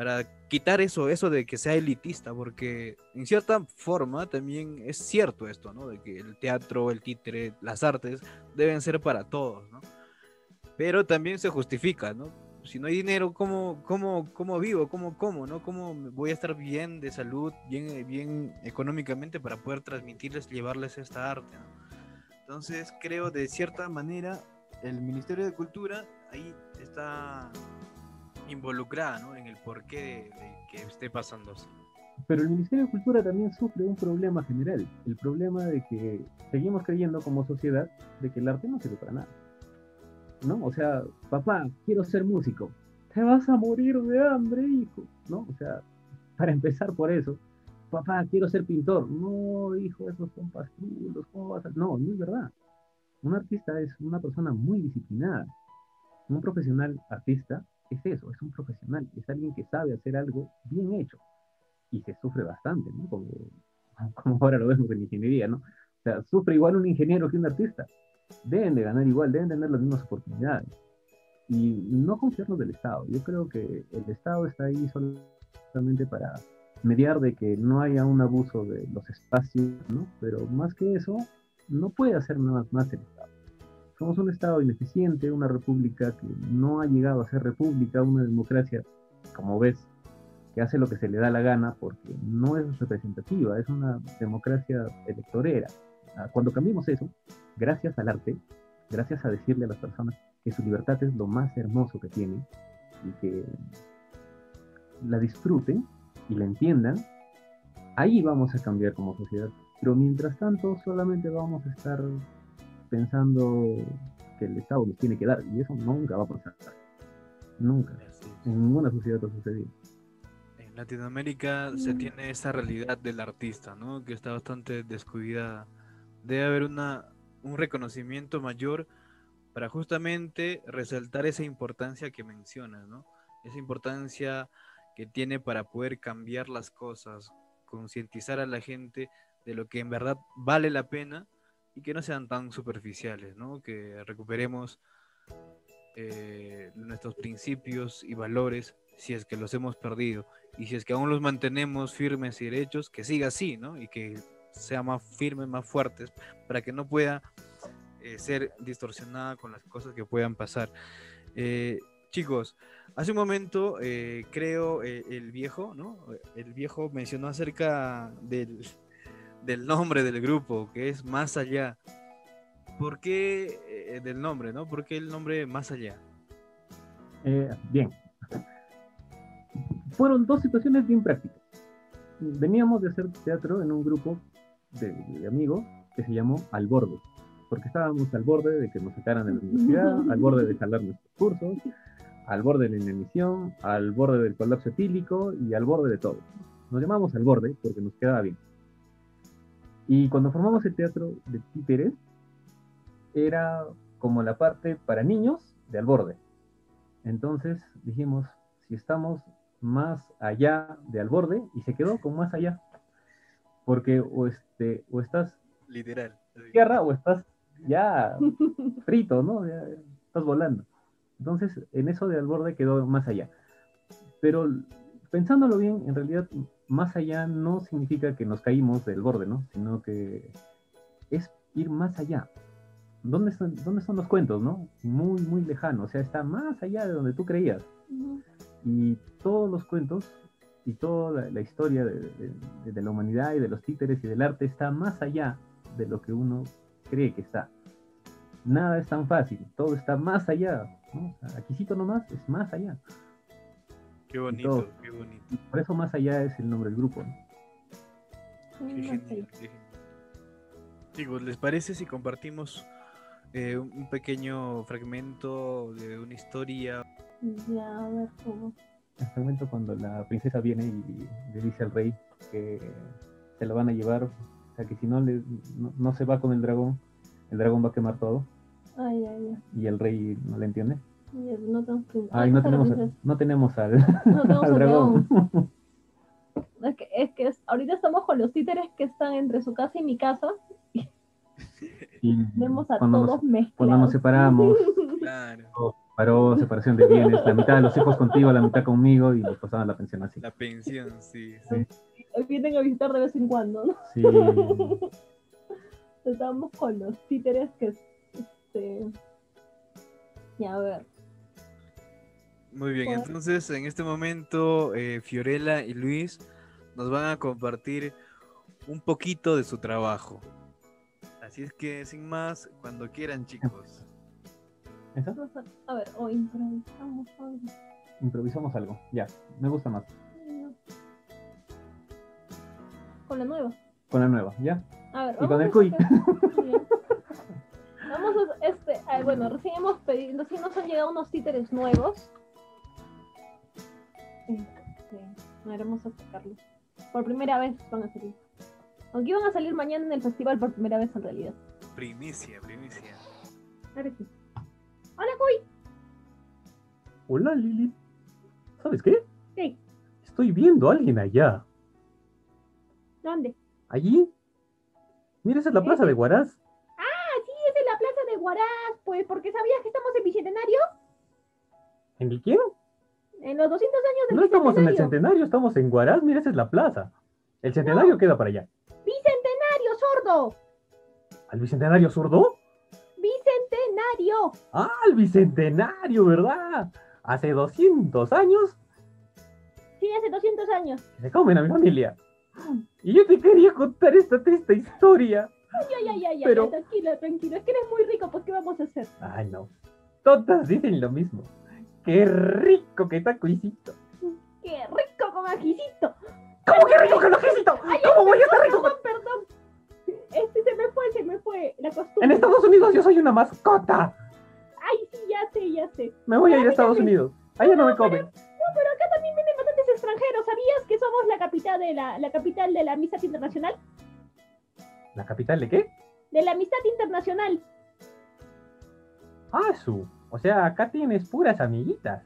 para quitar eso, eso de que sea elitista, porque en cierta forma también es cierto esto, ¿no? De que el teatro, el títere, las artes deben ser para todos, ¿no? Pero también se justifica, ¿no? Si no hay dinero, ¿cómo, cómo, cómo vivo? ¿Cómo, cómo, no? ¿Cómo voy a estar bien de salud, bien, bien económicamente para poder transmitirles, llevarles esta arte, ¿no? Entonces creo de cierta manera el Ministerio de Cultura ahí está involucrada ¿no? en el porqué de, que esté pasando así. Pero el Ministerio de Cultura también sufre un problema general, el problema de que seguimos creyendo como sociedad de que el arte no sirve para nada. ¿No? O sea, papá, quiero ser músico. Te vas a morir de hambre, hijo. ¿No? O sea, para empezar por eso, papá, quiero ser pintor. No, hijo, esos son pastulos, ¿cómo vas a...? No, no es verdad. Un artista es una persona muy disciplinada. Un profesional artista es eso, es un profesional, es alguien que sabe hacer algo bien hecho. Y se sufre bastante, ¿no? Como, como ahora lo vemos en ingeniería, ¿no? O sea, sufre igual un ingeniero que un artista. Deben de ganar igual, deben tener las mismas oportunidades. Y no confiarnos del Estado. Yo creo que el Estado está ahí solamente para mediar de que no haya un abuso de los espacios, ¿no? Pero más que eso, no puede hacer nada más el Estado. Somos un Estado ineficiente, una república que no ha llegado a ser república, una democracia, como ves, que hace lo que se le da la gana porque no es representativa, es una democracia electorera. Ah, cuando cambiemos eso, gracias al arte, gracias a decirle a las personas que su libertad es lo más hermoso que tienen y que la disfruten y la entiendan, ahí vamos a cambiar como sociedad. Pero mientras tanto solamente vamos a estar pensando que el Estado nos tiene que dar, y eso nunca va a pasar. Nunca. En ninguna sociedad ha sucedido. En Latinoamérica se mm. tiene esa realidad del artista, ¿no? Que está bastante descuidada. Debe haber una, un reconocimiento mayor para justamente resaltar esa importancia que mencionas, ¿no? esa importancia que tiene para poder cambiar las cosas, concientizar a la gente de lo que en verdad vale la pena y que no sean tan superficiales, ¿no? Que recuperemos eh, nuestros principios y valores si es que los hemos perdido y si es que aún los mantenemos firmes y derechos, que siga así, ¿no? Y que sea más firmes, más fuertes, para que no pueda eh, ser distorsionada con las cosas que puedan pasar. Eh, chicos, hace un momento creo el viejo, ¿no? El viejo mencionó acerca del, del nombre del grupo, que es Más Allá. ¿Por qué eh, del nombre, no? ¿Por qué el nombre Más Allá? Eh, bien. Fueron dos situaciones bien prácticas. Veníamos de hacer teatro en un grupo de, amigos que se llamó Al Borde, porque estábamos al borde de que nos sacaran de la universidad, al borde de jalar nuestros cursos, al borde de la emisión, al borde del colapso etílico y al borde de todo. Nos llamamos al borde porque nos quedaba bien. Y cuando formamos el teatro de títeres, era como la parte para niños de al borde. Entonces dijimos, si estamos más allá de al borde, y se quedó con más allá. Porque o, este, o estás literal tierra o estás ya frito, ¿no? estás volando. Entonces, en eso de al borde quedó más allá. Pero pensándolo bien, en realidad más allá no significa que nos caímos del borde, ¿no? Sino que es ir más allá. ¿Dónde están, dónde son los cuentos, no? Muy, muy lejano, o sea, está más allá de donde tú creías. Y todos los cuentos y toda la, historia de, la humanidad y de los títeres y del arte está más allá de lo que uno cree que está. Nada es tan fácil, todo está más allá. ¿no? O nomás es más allá. Qué bonito, qué bonito. Por eso más allá es el nombre del grupo. Qué genial, Chicos, ¿les parece si compartimos eh, un pequeño fragmento de una historia? Ya, a ver cómo. El fragmento cuando la princesa viene y le dice al rey que se lo van a llevar, o sea que si no, le, no, se va con el dragón, el dragón va a quemar todo. Ay, ay, ay. Y el rey no le entiende. No tenemos, Ay, no, tenemos, no tenemos al, no tenemos al dragón. Es que, es que ahorita estamos con los títeres que están entre su casa y mi casa. Y vemos a todos mezclados. Cuando nos separamos, claro. paró separación de bienes, la mitad de los hijos contigo, la mitad conmigo y nos pasaban la pensión así. La pensión, sí. sí. Vienen a visitar de vez en cuando, ¿no? Sí. Estamos con los títeres que este, y a ver, muy bien, entonces en este momento eh, Fiorella y Luis nos van a compartir un poquito de su trabajo. Así es que sin más, cuando quieran chicos. A ver, o improvisamos algo. Improvisamos algo, ya, me gusta más. Con la nueva. Con la nueva, ya. A ver, y con el cuy. Vamos a, este, bueno, recién hemos pedido, recién nos han llegado unos títeres nuevos Sí, no haremos a sacarlos. Por primera vez van a salir. Aunque iban a salir mañana en el festival por primera vez en realidad. Primicia, primicia. Hola, Cuy. Hola, Lili. ¿Sabes qué? Sí. Estoy viendo a alguien allá. ¿Dónde? ¿Allí? Mira, esa es la plaza de Guaraz. Ah, sí, esa es la plaza de Guaraz. Pues, porque sabías que estamos en Bicentenario. ¿En el quién? En los 200 años del No estamos en el centenario, estamos en Guaraz, mira, esa es la plaza. El centenario queda para allá. ¡Bicentenario, sordo! ¿Al bicentenario zurdo? ¡Bicentenario! ¡Ah, el bicentenario, verdad! Hace 200 años. Sí, hace 200 años. Se comen a mi familia. Y yo te quería contar esta triste historia. Ay, ay, ay, ay, tranquila, tranquila. Es que eres muy rico, pues ¿qué vamos a hacer? Ay, no. Todas dicen lo mismo. ¡Qué rico que está cuisito! ¡Qué rico con ajicito! ¿Cómo que rico con ajicito? ¿Cómo voy a estar rico con... Perdón, Este se me fue, se me fue la costumbre. En Estados Unidos yo soy una mascota. Ay, sí, ya sé, ya sé. Me voy a ir a Estados Unidos. Allá no, me comen. no, pero acá también vienen bastantes extranjeros. ¿Sabías que somos la capital de la, la capital de la amistad internacional? ¿La capital de qué? De la amistad internacional. Ah, su. O sea, acá tienes puras amiguitas.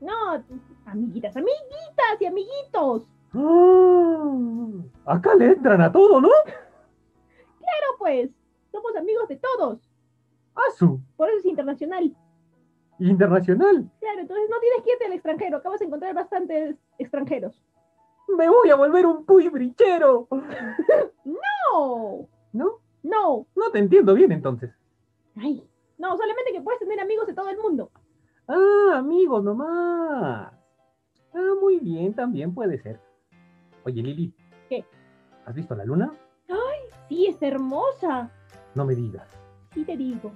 No, amiguitas, amiguitas y amiguitos. Ah, acá le entran a todo, ¿no? Pero pues, somos amigos de todos. Asu, Por eso es internacional. internacional. Claro, entonces no tienes que irte al extranjero. Acabas de encontrar bastantes extranjeros. Me voy a volver un puy brichero. No, ¿No? no. No te entiendo bien entonces. Ay, no, solamente que puedes tener amigos de todo el mundo. Ah, amigos nomás. Ah, muy bien, también puede ser. Oye, Lili. ¿Qué? ¿Has visto la luna? Sí, es hermosa. No me digas. Sí te digo.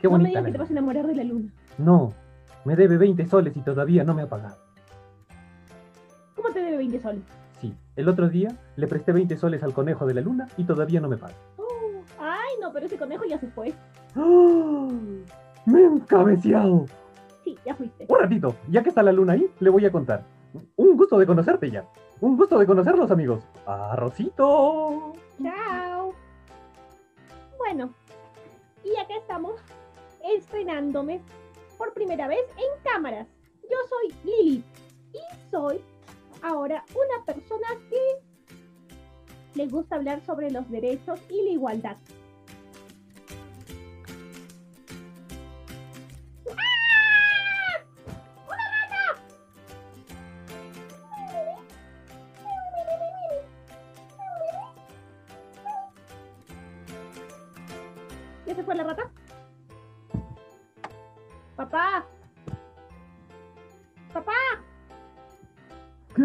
Qué no me digas que te vas a enamorar de la luna. No, me debe 20 soles y todavía no me ha pagado. ¿Cómo te debe 20 soles? Sí, el otro día le presté 20 soles al conejo de la luna y todavía no me paga. Oh, ay, no, pero ese conejo ya se fue. ¡Ah! ¡Me he encabeceado! Sí, ya fuiste. Un ratito, ya que está la luna ahí, le voy a contar. Un gusto de conocerte ya. Un gusto de conocerlos, amigos. Arrocito. Chao. Bueno, y acá estamos estrenándome por primera vez en cámaras. Yo soy Lili y soy ahora una persona que le gusta hablar sobre los derechos y la igualdad.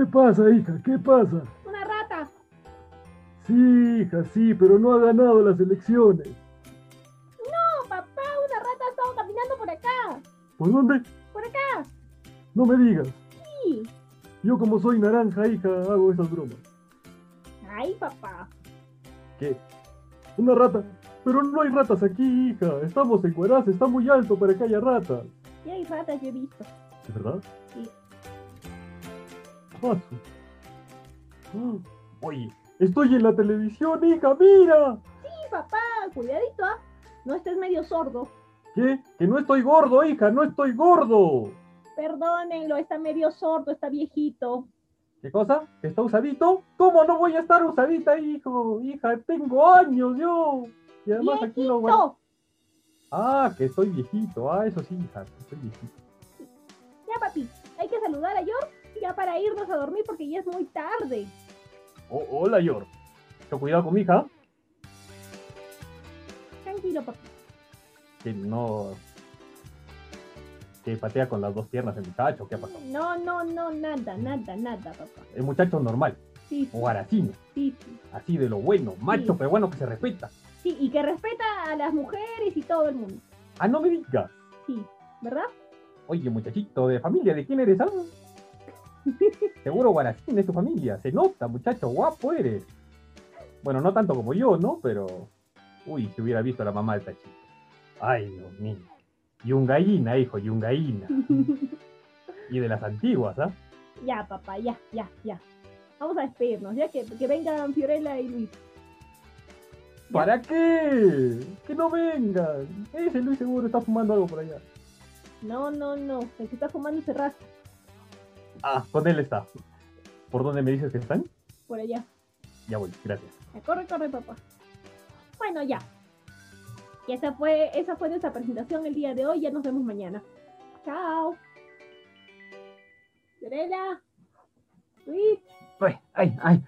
Pasa, hija? ¿Qué pasa? una rata. Sí, hija, sí, pero no ha ganado las elecciones. No, papá, una rata ha estado caminando por acá. ¿Por dónde? Por acá. No me digas. Sí. Yo como soy naranja, hija, hago esas bromas. Ay, papá. ¿Qué? Una rata. Pero no hay ratas aquí, hija. Estamos en Huaraz, está muy alto para que haya ratas. Y hay ratas, yo he visto. ¿De verdad? Sí. Oye, estoy en la televisión, hija, mira. Sí, papá, cuidadito, ¿ah? No estés medio sordo. ¿Qué? Que no estoy gordo, hija, no estoy gordo. Perdónenlo, está medio sordo, está viejito. ¿Qué cosa? ¿Está usadito? ¿Cómo no voy a estar usadita, hijo? Hija, tengo años yo. Y además aquí lo. ¡Viejito! Ah, que estoy viejito. Ah, eso sí, hija, estoy viejito. Ya, papi, hay que saludar a George ya para irnos a dormir porque ya es muy tarde. Oh, hola, Yor. Ten cuidado con mi hija. Tranquilo, papi. Que no... Que patea con las dos piernas el muchacho. ¿Qué ha pasado? No, no, no, nada, nada, nada, papá. El muchacho normal. Sí, sí, O aracino. sí, sí. Así de lo bueno. Macho, pero bueno que se respeta. Sí, y que respeta a las mujeres y todo el mundo. Ah, no me digas. Sí, ¿verdad? Oye, muchachito, ¿de familia de quién eres? ah? Seguro Guaracín es tu familia. Se nota, muchacho, guapo eres. Bueno, no tanto como yo, ¿no? Pero. Uy, si hubiera visto a la mamá de esta chica. Ay, Dios mío. Yungaína, hijo, yungaína. Y de las antiguas, ¿ah? ya, papá, ya, ya, ya. Vamos a despedirnos, ya que, que vengan Fiorella y Luis. ¿Para qué? Que no vengan. Ese Luis seguro está fumando algo por allá. No, no, no. El que está fumando se rasca Ah, con él está. ¿Por dónde me dices que están? por allá. Ya voy, gracias. Ya, corre, corre, papá. Bueno, ya. Y esa fue, esa fue nuestra presentación el día de hoy. Ya nos vemos mañana. Chao. Fiorella. Luis. Ay, ay, ay.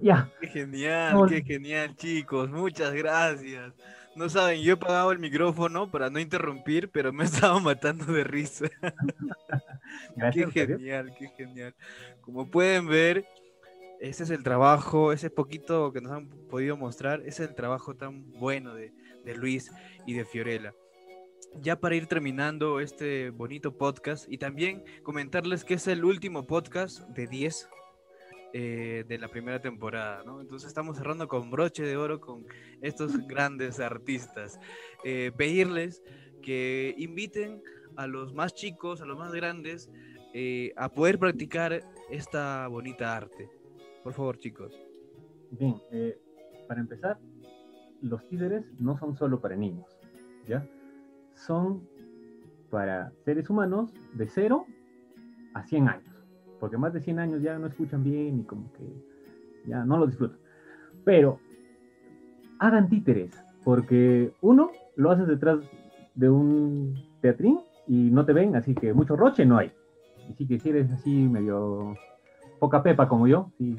Ya. Qué genial, Hola. qué genial, chicos. Muchas gracias. No saben, yo he pagado el micrófono para no interrumpir, pero me he estado matando de risa. Gracias. Qué genial, qué genial. Como pueden ver, ese es el trabajo, ese poquito que nos han podido mostrar, ese es el trabajo tan bueno de, de Luis y de Fiorella. Ya para ir terminando este bonito podcast y también comentarles que es el último podcast de 10 eh, de la primera temporada, ¿no? Entonces estamos cerrando con broche de oro con estos grandes artistas. Eh, pedirles que inviten a los más chicos, a los más grandes, eh, a poder practicar esta bonita arte. Por favor, chicos. Bien, para empezar, los títeres no son solo para niños, ¿ya? Son para seres humanos de 0 a 100 años, porque más de 100 años ya no escuchan bien y como que ya no lo disfrutan. Pero hagan títeres, porque uno, lo haces detrás de un teatrín y no te ven, así que mucho roche no hay. Que si eres así medio poca pepa como yo, si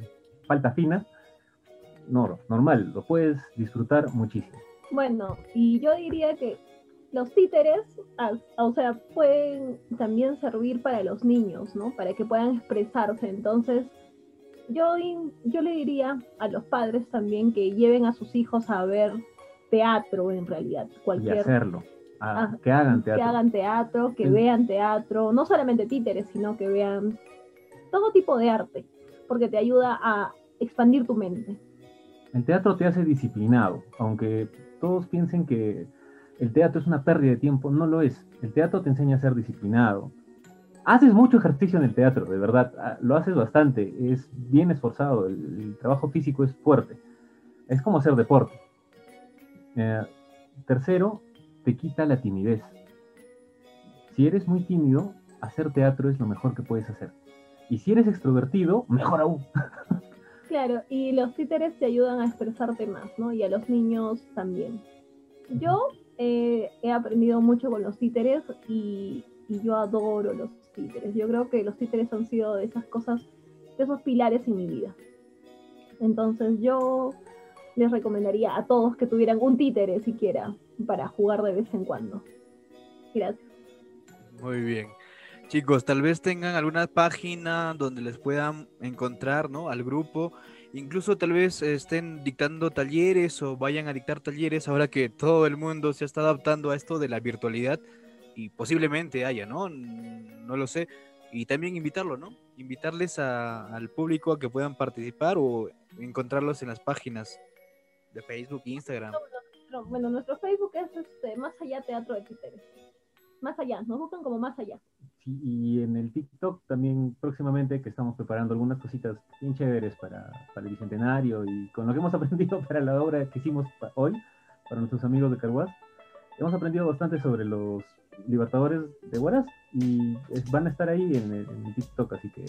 falta fina, no, normal, lo puedes disfrutar muchísimo. Bueno, y yo diría que los títeres, o sea, pueden también servir para los niños, ¿no? Para que puedan expresarse. Entonces, yo, yo le diría a los padres también que lleven a sus hijos a ver teatro en realidad. Cualquier... Y hacerlo. Ah, que hagan teatro. Que hagan teatro, que vean teatro, no solamente títeres, sino que vean todo tipo de arte, porque te ayuda a expandir tu mente. El teatro te hace disciplinado, aunque todos piensen que el teatro es una pérdida de tiempo, no lo es. El teatro te enseña a ser disciplinado. Haces mucho ejercicio en el teatro, de verdad, ah, lo haces bastante, es bien esforzado, el, trabajo físico es fuerte, es como hacer deporte. Eh, tercero, te quita la timidez. Si eres muy tímido, hacer teatro es lo mejor que puedes hacer. Y si eres extrovertido, mejor aún. Claro, y los títeres te ayudan a expresarte más, ¿no? Y a los niños también. Yo he aprendido mucho con los títeres y, yo adoro los títeres. Yo creo que los títeres han sido de esas cosas, de esos pilares en mi vida. Entonces yo les recomendaría a todos que tuvieran un títere siquiera para jugar de vez en cuando. Gracias. Muy bien. Chicos, tal vez tengan alguna página donde les puedan encontrar, ¿no? Al grupo. Incluso tal vez estén dictando talleres o vayan a dictar talleres ahora que todo el mundo se está adaptando a esto de la virtualidad y posiblemente haya, ¿no? No lo sé. Y también invitarlo, ¿no? Invitarles al público a que puedan participar o encontrarlos en las páginas de Facebook e Instagram. Bueno, nuestro Facebook es este, Más Allá Teatro de Títeres. Más allá, nos buscan como Más Allá y en el TikTok también próximamente que estamos preparando algunas cositas bien chéveres para, para el Bicentenario y con lo que hemos aprendido para la obra que hicimos hoy, para nuestros amigos de Carhuaz, hemos aprendido bastante sobre los libertadores de Huaraz y van a estar ahí en el, TikTok, así que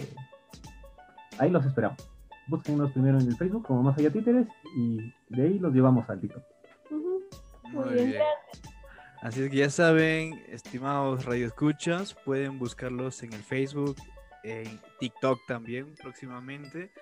ahí los esperamos. Búsquenos primero en el Facebook como Más Allá Títeres y de ahí los llevamos al TikTok. Muy, bien. Así es que ya saben, estimados radioescuchas, pueden buscarlos en el Facebook, en TikTok también próximamente.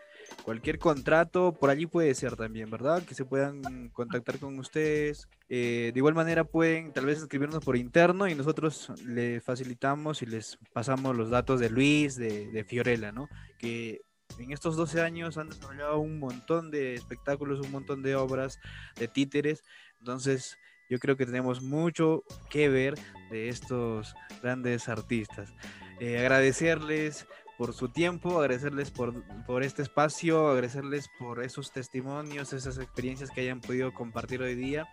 Cualquier contrato por allí puede ser también, ¿verdad? Que se puedan contactar con ustedes. Eh, de igual manera pueden tal vez escribirnos por interno y nosotros les facilitamos y les pasamos los datos de Luis, de, de Fiorella, ¿no? Que en estos 12 años han desarrollado un montón de espectáculos, un montón de obras, de títeres. Entonces, yo creo que tenemos mucho que ver de estos grandes artistas. Eh, agradecerles por su tiempo, agradecerles por, por, este espacio, agradecerles por esos testimonios, esas experiencias que hayan podido compartir hoy día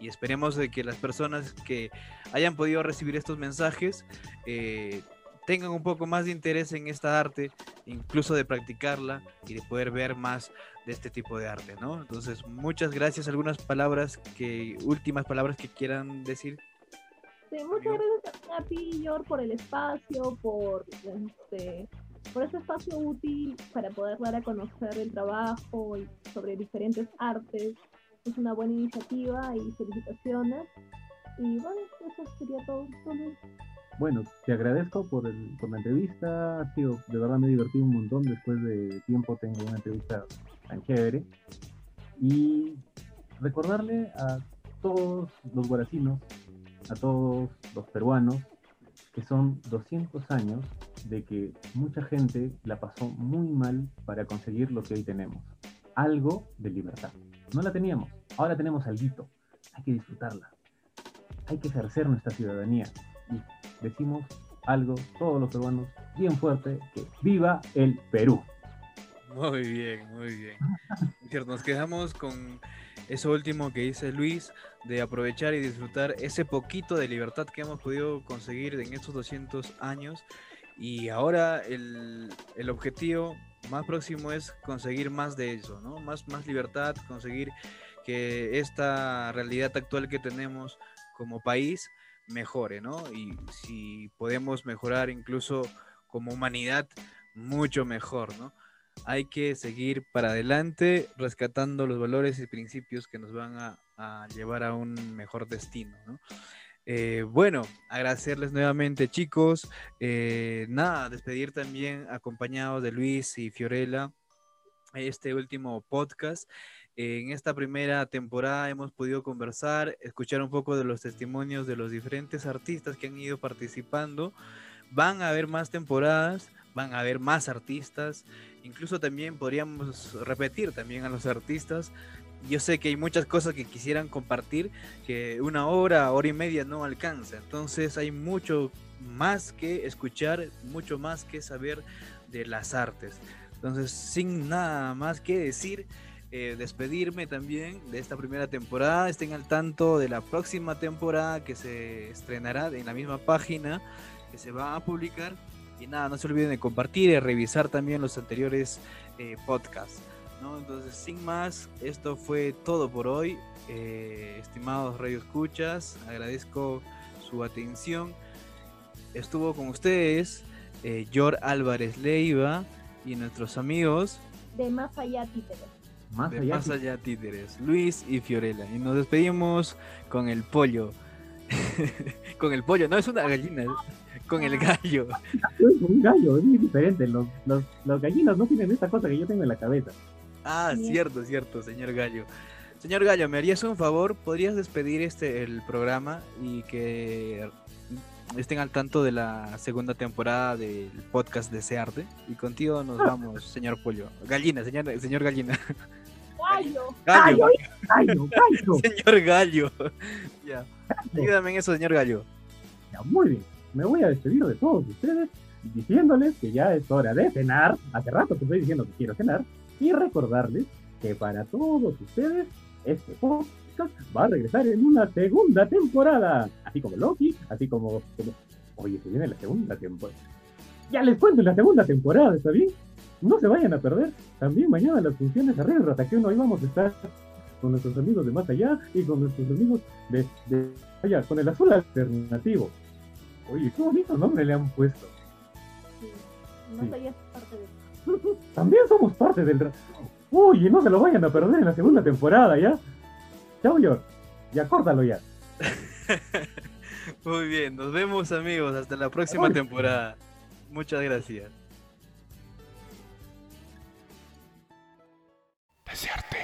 y esperemos de que las personas que hayan podido recibir estos mensajes eh, tengan un poco más de interés en esta arte, incluso de practicarla y de poder ver más de este tipo de arte, ¿no? Entonces, muchas gracias. Algunas palabras que, últimas palabras que quieran decir. Sí, muchas gracias a ti, Yor, por el espacio, por este, por ese espacio útil para poder dar a conocer el trabajo y sobre diferentes artes. Es una buena iniciativa y felicitaciones. Y bueno, eso sería todo bueno, te agradezco por, el, por la entrevista. Sido, de verdad me he divertido un montón. Después de tiempo tengo una entrevista tan chévere. Y recordarle a todos los guaracinos, a todos los peruanos, que son 200 años de que mucha gente la pasó muy mal para conseguir lo que hoy tenemos. Algo de libertad. No la teníamos, ahora tenemos algo. Hay que disfrutarla. Hay que ejercer nuestra ciudadanía. Y decimos algo, todos los peruanos, bien fuerte, que viva el Perú. Muy bien, muy bien. Nos quedamos con eso último que dice Luis, de aprovechar y disfrutar ese poquito de libertad que hemos podido conseguir en estos 200 años. Y ahora el, el objetivo más próximo es conseguir más de eso, ¿no? Más, más libertad, conseguir que esta realidad actual que tenemos como país mejore, ¿no? Y si podemos mejorar incluso como humanidad mucho mejor, ¿no? Hay que seguir para adelante rescatando los valores y principios que nos van a, llevar a un mejor destino, ¿no? Eh, bueno, agradecerles nuevamente, chicos. Eh, nada, despedir también acompañados de Luis y Fiorella este último podcast. En esta primera temporada hemos podido conversar, escuchar un poco de los testimonios de los diferentes artistas que han ido participando. Van a haber más temporadas, van a haber más artistas. Incluso también podríamos repetir también a los artistas yo sé que hay muchas cosas que quisieran compartir que una hora, hora y media no alcanza. Entonces hay mucho más que escuchar, mucho más que saber de las artes. Entonces, sin nada más que decir, eh, despedirme también de esta primera temporada. Estén al tanto de la próxima temporada que se estrenará en la misma página que se va a publicar. Y nada, no se olviden de compartir y revisar también los anteriores eh, podcasts. Entonces, sin más, esto fue todo por hoy. Eh, estimados Radio Escuchas, agradezco su atención. Estuvo con ustedes Yor Álvarez Leiva y nuestros amigos de Más Allá Más, allá, más allá Títeres, Luis y Fiorella. Y nos despedimos con el pollo. con el pollo, no es una gallina, con el gallo. Es un gallo, es muy diferente. Los, los, los gallinos no tienen esta cosa que yo tengo en la cabeza. Ah, cierto, cierto, señor Gallo. Señor Gallo, ¿me harías un favor? ¿Podrías despedir este el programa y que estén al tanto de la segunda temporada del podcast de Searte? Y contigo nos vamos, señor Pollo. Gallina, señor, señor Gallina. Gallo. Gallo. Gallo, gallo. señor Gallo. ya. Ayúdame en eso, señor Gallo. Ya, muy bien. Me voy a despedir de todos ustedes diciéndoles que ya es hora de cenar. Hace rato que estoy diciendo que quiero cenar y recordarles que para todos ustedes este podcast va a regresar en una segunda temporada, así como Loki, así como, oye, se viene la segunda temporada. Ya les cuento la segunda temporada, ¿está bien? No se vayan a perder. También mañana las funciones arriba de Ratación hoy vamos a estar con nuestros amigos de más allá y con nuestros amigos de, de allá, con el azul alternativo. Oye, qué bonito nombre le han puesto. Sí, más allá es parte de también somos parte del... Uy, no se lo vayan a perder en la segunda temporada, ¿ya? Chao, York. Y acórdalo ya. Muy bien, nos vemos amigos, hasta la próxima temporada. Muchas gracias. Desearte.